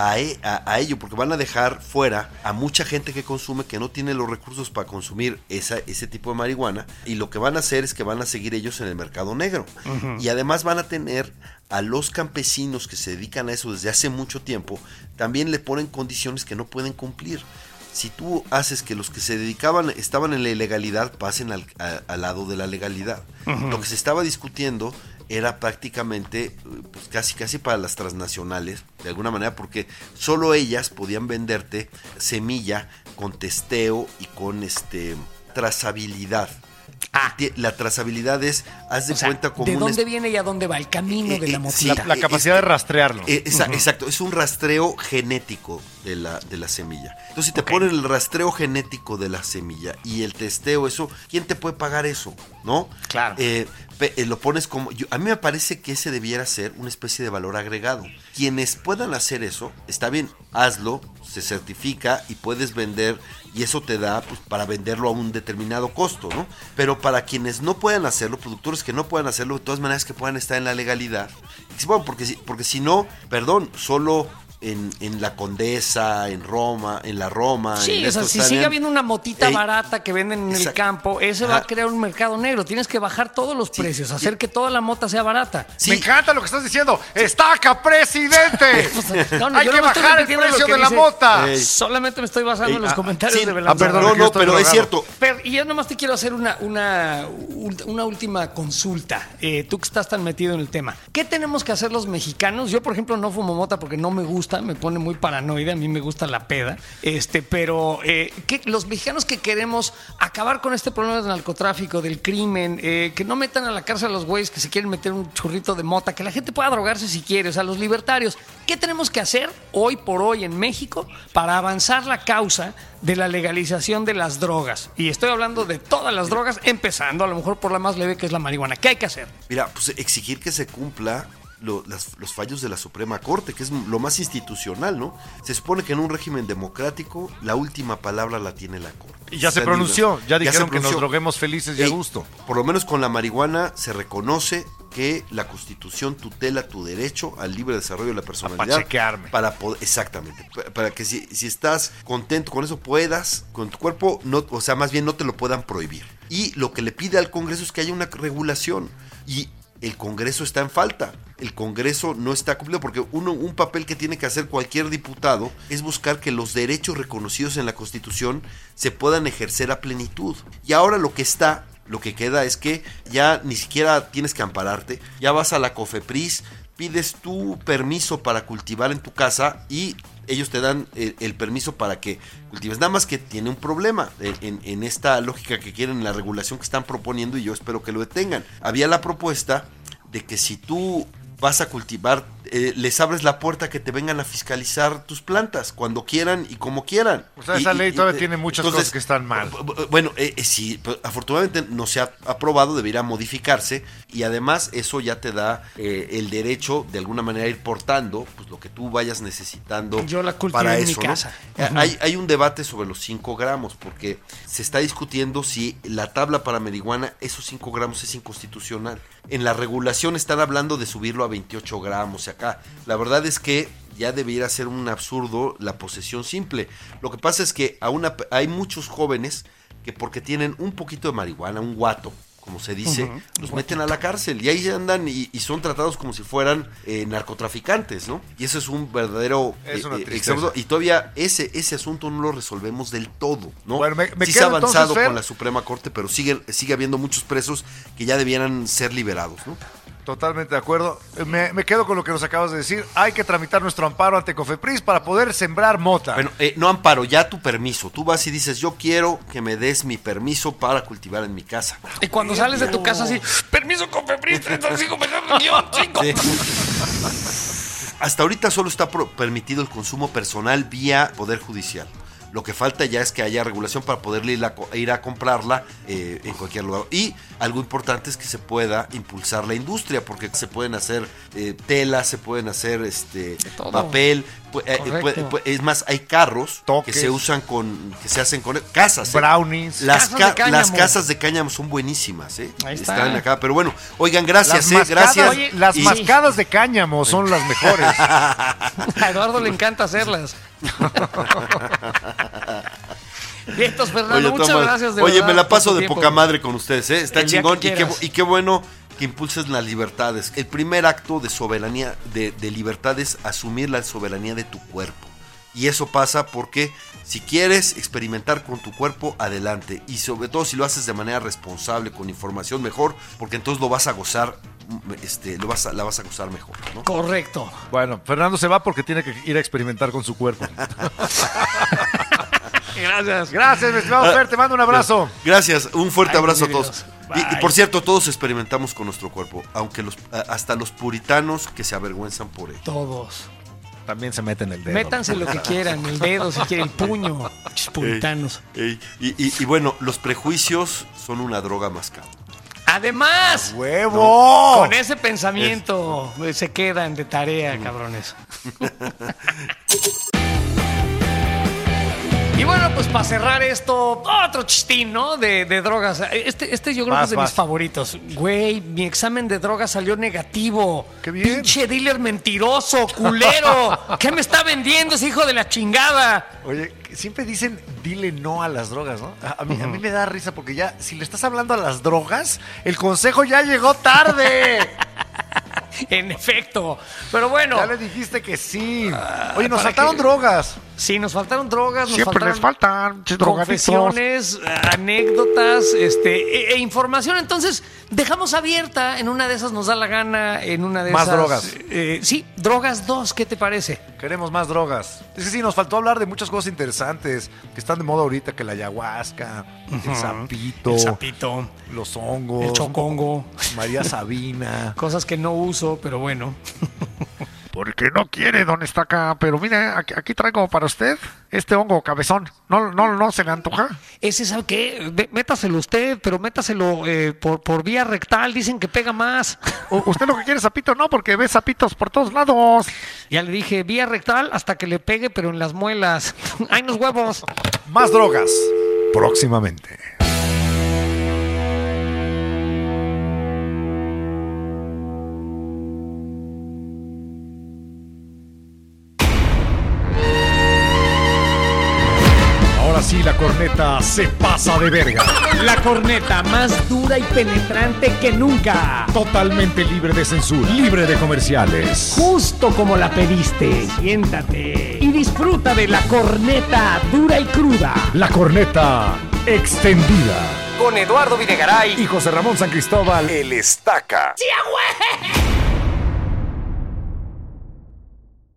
A, e- a- a ello, porque van a dejar fuera a mucha gente que consume que no tiene los recursos para consumir esa, ese tipo de marihuana y lo que van a hacer es que van a seguir ellos en el mercado negro. Y además van a tener a los campesinos que se dedican a eso desde hace mucho tiempo, también le ponen condiciones que no pueden cumplir. Si tú haces que los que se dedicaban, estaban en la ilegalidad, pasen al, a- al lado de la legalidad. Lo que se estaba discutiendo era prácticamente eh, pues casi casi para las transnacionales de alguna manera porque solo ellas podían venderte semilla con testeo y con este trazabilidad Ah. La trazabilidad es haz de O sea, cuenta como ¿de dónde viene y a dónde va el camino Eh, de la eh, sí, motita? La capacidad de rastrearlo. eh, esa- Exacto, es un rastreo genético de la, de la semilla. Entonces, si te Ok. ponen el rastreo genético de la semilla y el testeo, eso, ¿quién te puede pagar eso? ¿No? Claro. Eh, eh, lo pones como. yo- a mí me parece que ese debiera ser una especie de valor agregado. Quienes puedan hacer eso, está bien, hazlo, se certifica y puedes vender, y eso te da pues, para venderlo a un determinado costo, ¿no? Pero para quienes no puedan hacerlo, productores que no puedan hacerlo, de todas maneras que puedan estar en la legalidad. Bueno, porque, porque si no, perdón, solo en, en la Condesa, en Roma, en la Roma. Sí, en o sea, si sigue en- habiendo una motita Ey, barata que venden en el campo, ese va a crear un mercado negro. Tienes que bajar todos los Sí, precios, hacer que toda la mota sea barata. Sí. Me encanta lo que estás diciendo. ¡Estaca, presidente! No, no, Hay yo que no bajar el precio de la mota. Ey. Solamente me estoy basando Ey, en los ah, comentarios sí, de ah, Belanzón. perdón, porque no, estoy pero es cierto. Pero, y yo nomás te quiero hacer una, una, una última consulta. Eh, tú que estás tan metido en el tema. ¿Qué tenemos que hacer los mexicanos? Yo, por ejemplo, no fumo mota porque no me gusta, me pone muy paranoide, a mí me gusta la peda. Este, pero eh, ¿qué- los mexicanos que queremos acabar con este problema del narcotráfico, del crimen, eh, que no metan a la cárcel a los güeyes que se quieren meter un churrito de mota, que la gente pueda drogarse si quiere, o sea, los libertarios. ¿Qué tenemos que hacer hoy por hoy en México para avanzar la causa de la legalización de las drogas? Y estoy hablando de todas las drogas, empezando a lo mejor por la más leve que es la marihuana. ¿Qué hay que hacer? Mira, pues exigir que se cumpla lo- las- los fallos de la Suprema Corte, que es lo más institucional, ¿no? Se supone que en un régimen democrático la última palabra la tiene la Corte. Y ya se pronunció. Ya dijeron que nos droguemos felices y a gusto. Por lo menos con la marihuana se reconoce que la Constitución tutela tu derecho al libre desarrollo de la personalidad. pachequearme. Para poder, exactamente. pa- Para que si, si estás contento con eso puedas, con tu cuerpo, no, o sea, más bien no te lo puedan prohibir. Y lo que le pide al Congreso es que haya una regulación. Y el Congreso está en falta. El Congreso no está cumplido porque uno, un papel que tiene que hacer cualquier diputado es buscar que los derechos reconocidos en la Constitución se puedan ejercer a plenitud. Y ahora lo que está, lo que queda es que ya ni siquiera tienes que ampararte, ya vas a la COFEPRIS, pides tu permiso para cultivar en tu casa y ellos te dan el, permiso para que cultives. Nada más que tiene un problema en, en- en esta lógica que quieren, la regulación que están proponiendo y yo espero que lo detengan. Había la propuesta de que si tú vas a cultivar, eh, les abres la puerta que te vengan a fiscalizar tus plantas cuando quieran y como quieran. O sea, esa ley y- todavía y- tiene muchas entonces, cosas que están mal. bu- bu- Bueno, eh, eh, sí, afortunadamente no se ha aprobado, debería modificarse y además eso ya te da eh, el derecho de alguna manera a ir portando pues, lo que tú vayas necesitando Yo la cultivo para en mi eso. Eh, hay, hay un debate sobre los 5 gramos porque se está discutiendo si la tabla para marihuana, esos 5 gramos es inconstitucional. En la regulación están hablando de subirlo a 28 gramos acá. La verdad es que ya debiera ser un absurdo la posesión simple. Lo que pasa es que a una- hay muchos jóvenes que porque tienen un poquito de marihuana, un guato, como se dice, los meten a la cárcel y ahí andan y, y son tratados como si fueran eh, narcotraficantes, ¿no? Y eso es un verdadero Es una eh, eh, exabrupto. y todavía ese ese asunto no lo resolvemos del todo, ¿no? Bueno, me- me sí se ha entonces, avanzado con la Suprema Corte, pero sigue sigue habiendo muchos presos que ya debieran ser liberados, ¿no? Totalmente de acuerdo. Me, me quedo con lo que nos acabas de decir. Hay que tramitar nuestro amparo ante Cofepris para poder sembrar mota. Bueno, eh, no amparo, ya tu permiso. Tú vas y dices, yo quiero que me des mi permiso para cultivar en mi casa. Y cuando sales de tu casa así, permiso con Febris 35 guion 5. Hasta ahorita solo está permitido el consumo personal vía Poder Judicial. Lo que falta ya es que haya regulación para poder ir a, ir a comprarla eh, en cualquier lugar. Y algo importante es que se pueda impulsar la industria, porque se pueden hacer eh, telas, se pueden hacer este todo. papel. eh, Correcto. pu- es más, hay carros Toques. que se usan con, que se hacen con casas. ¿eh? Brownies. Las, Casas ca- de cáñamo. las casas de cáñamo son buenísimas, ¿eh? Ahí está. Están acá. Pero bueno, oigan, gracias, Las ¿eh? mascadas, Gracias. Oye, las Y- mascadas de cáñamo son las mejores. A Eduardo le encanta hacerlas. Vientos, Fernando, Oye, muchas gracias. De oye, verdad, me la paso de tiempo. poca madre con ustedes, ¿eh? Está chingón que y qué, quieras. y qué bueno que impulses las libertades. El primer acto de soberanía, de, de libertad es asumir la soberanía de tu cuerpo. Y eso pasa porque si quieres experimentar con tu cuerpo, adelante. Y sobre todo si lo haces de manera responsable, con información mejor, porque entonces lo vas a gozar, mm, este, lo vas a, la vas a gozar mejor, ¿no? Correcto. Bueno, Fernando se va porque tiene que ir a experimentar con su cuerpo. Gracias. Gracias, mi estimado Fer, te mando un abrazo. Gracias, un fuerte Ay, abrazo a todos. Y, y por cierto, todos experimentamos con nuestro cuerpo, aunque los, hasta los puritanos que se avergüenzan por él. Todos. También se mete en el dedo. Métanse lo que quieran, el dedo, si quieren, el puño. Puritanos. Ey, y, y- y bueno, los prejuicios son una droga más cara. Además, ¡Huevo! con ese pensamiento se quedan de tarea, cabrones. Y bueno, pues para cerrar esto, otro chistín, ¿no? De, de drogas. Este, este yo creo que es de vas. mis favoritos. Güey, mi examen de drogas salió negativo. Qué bien. Pinche dealer mentiroso, culero. ¿Qué me está vendiendo ese hijo de la chingada? Oye, siempre dicen dile no a las drogas, ¿no? A, a mí, a mí me da risa porque ya, si le estás hablando a las drogas, el consejo ya llegó tarde. En efecto. Pero bueno, ya le dijiste que sí. Oye, nos ¿para faltaron qué? drogas. Sí, nos faltaron drogas, nos Siempre faltaron les faltan drogadictos. confesiones, anécdotas, este, e, e información. Entonces, dejamos abierta, en una de esas nos da la gana, en una de Más esas. drogas. eh, sí, drogas 2, ¿qué te parece? Queremos más drogas. Es que sí, nos faltó hablar de muchas cosas interesantes que están de moda ahorita, que la ayahuasca, el sapito, El sapito, los hongos, el chocongo, María Sabina. cosas que no uso, pero bueno. Porque no quiere, don Estaca. Pero mire, aquí, aquí traigo para usted este hongo cabezón. ¿No, no, no se le antoja? Ese, ¿sabe qué? Ve- Métaselo usted, pero métaselo eh, por, por vía rectal, dicen que pega más. U- usted lo que quiere es sapito, no, porque ve sapitos por todos lados. Ya le dije, vía rectal hasta que le pegue, pero en las muelas. ¡Ay, los huevos! Más drogas. Próximamente. Sí, la corneta se pasa de verga. La corneta más dura y penetrante que nunca. Totalmente libre de censura, libre de comerciales. Justo como la pediste. Siéntate y disfruta de la corneta dura y cruda. La corneta extendida. Con Eduardo Videgaray. Y José Ramón San Cristóbal, el estaca. ¡Sí, güey!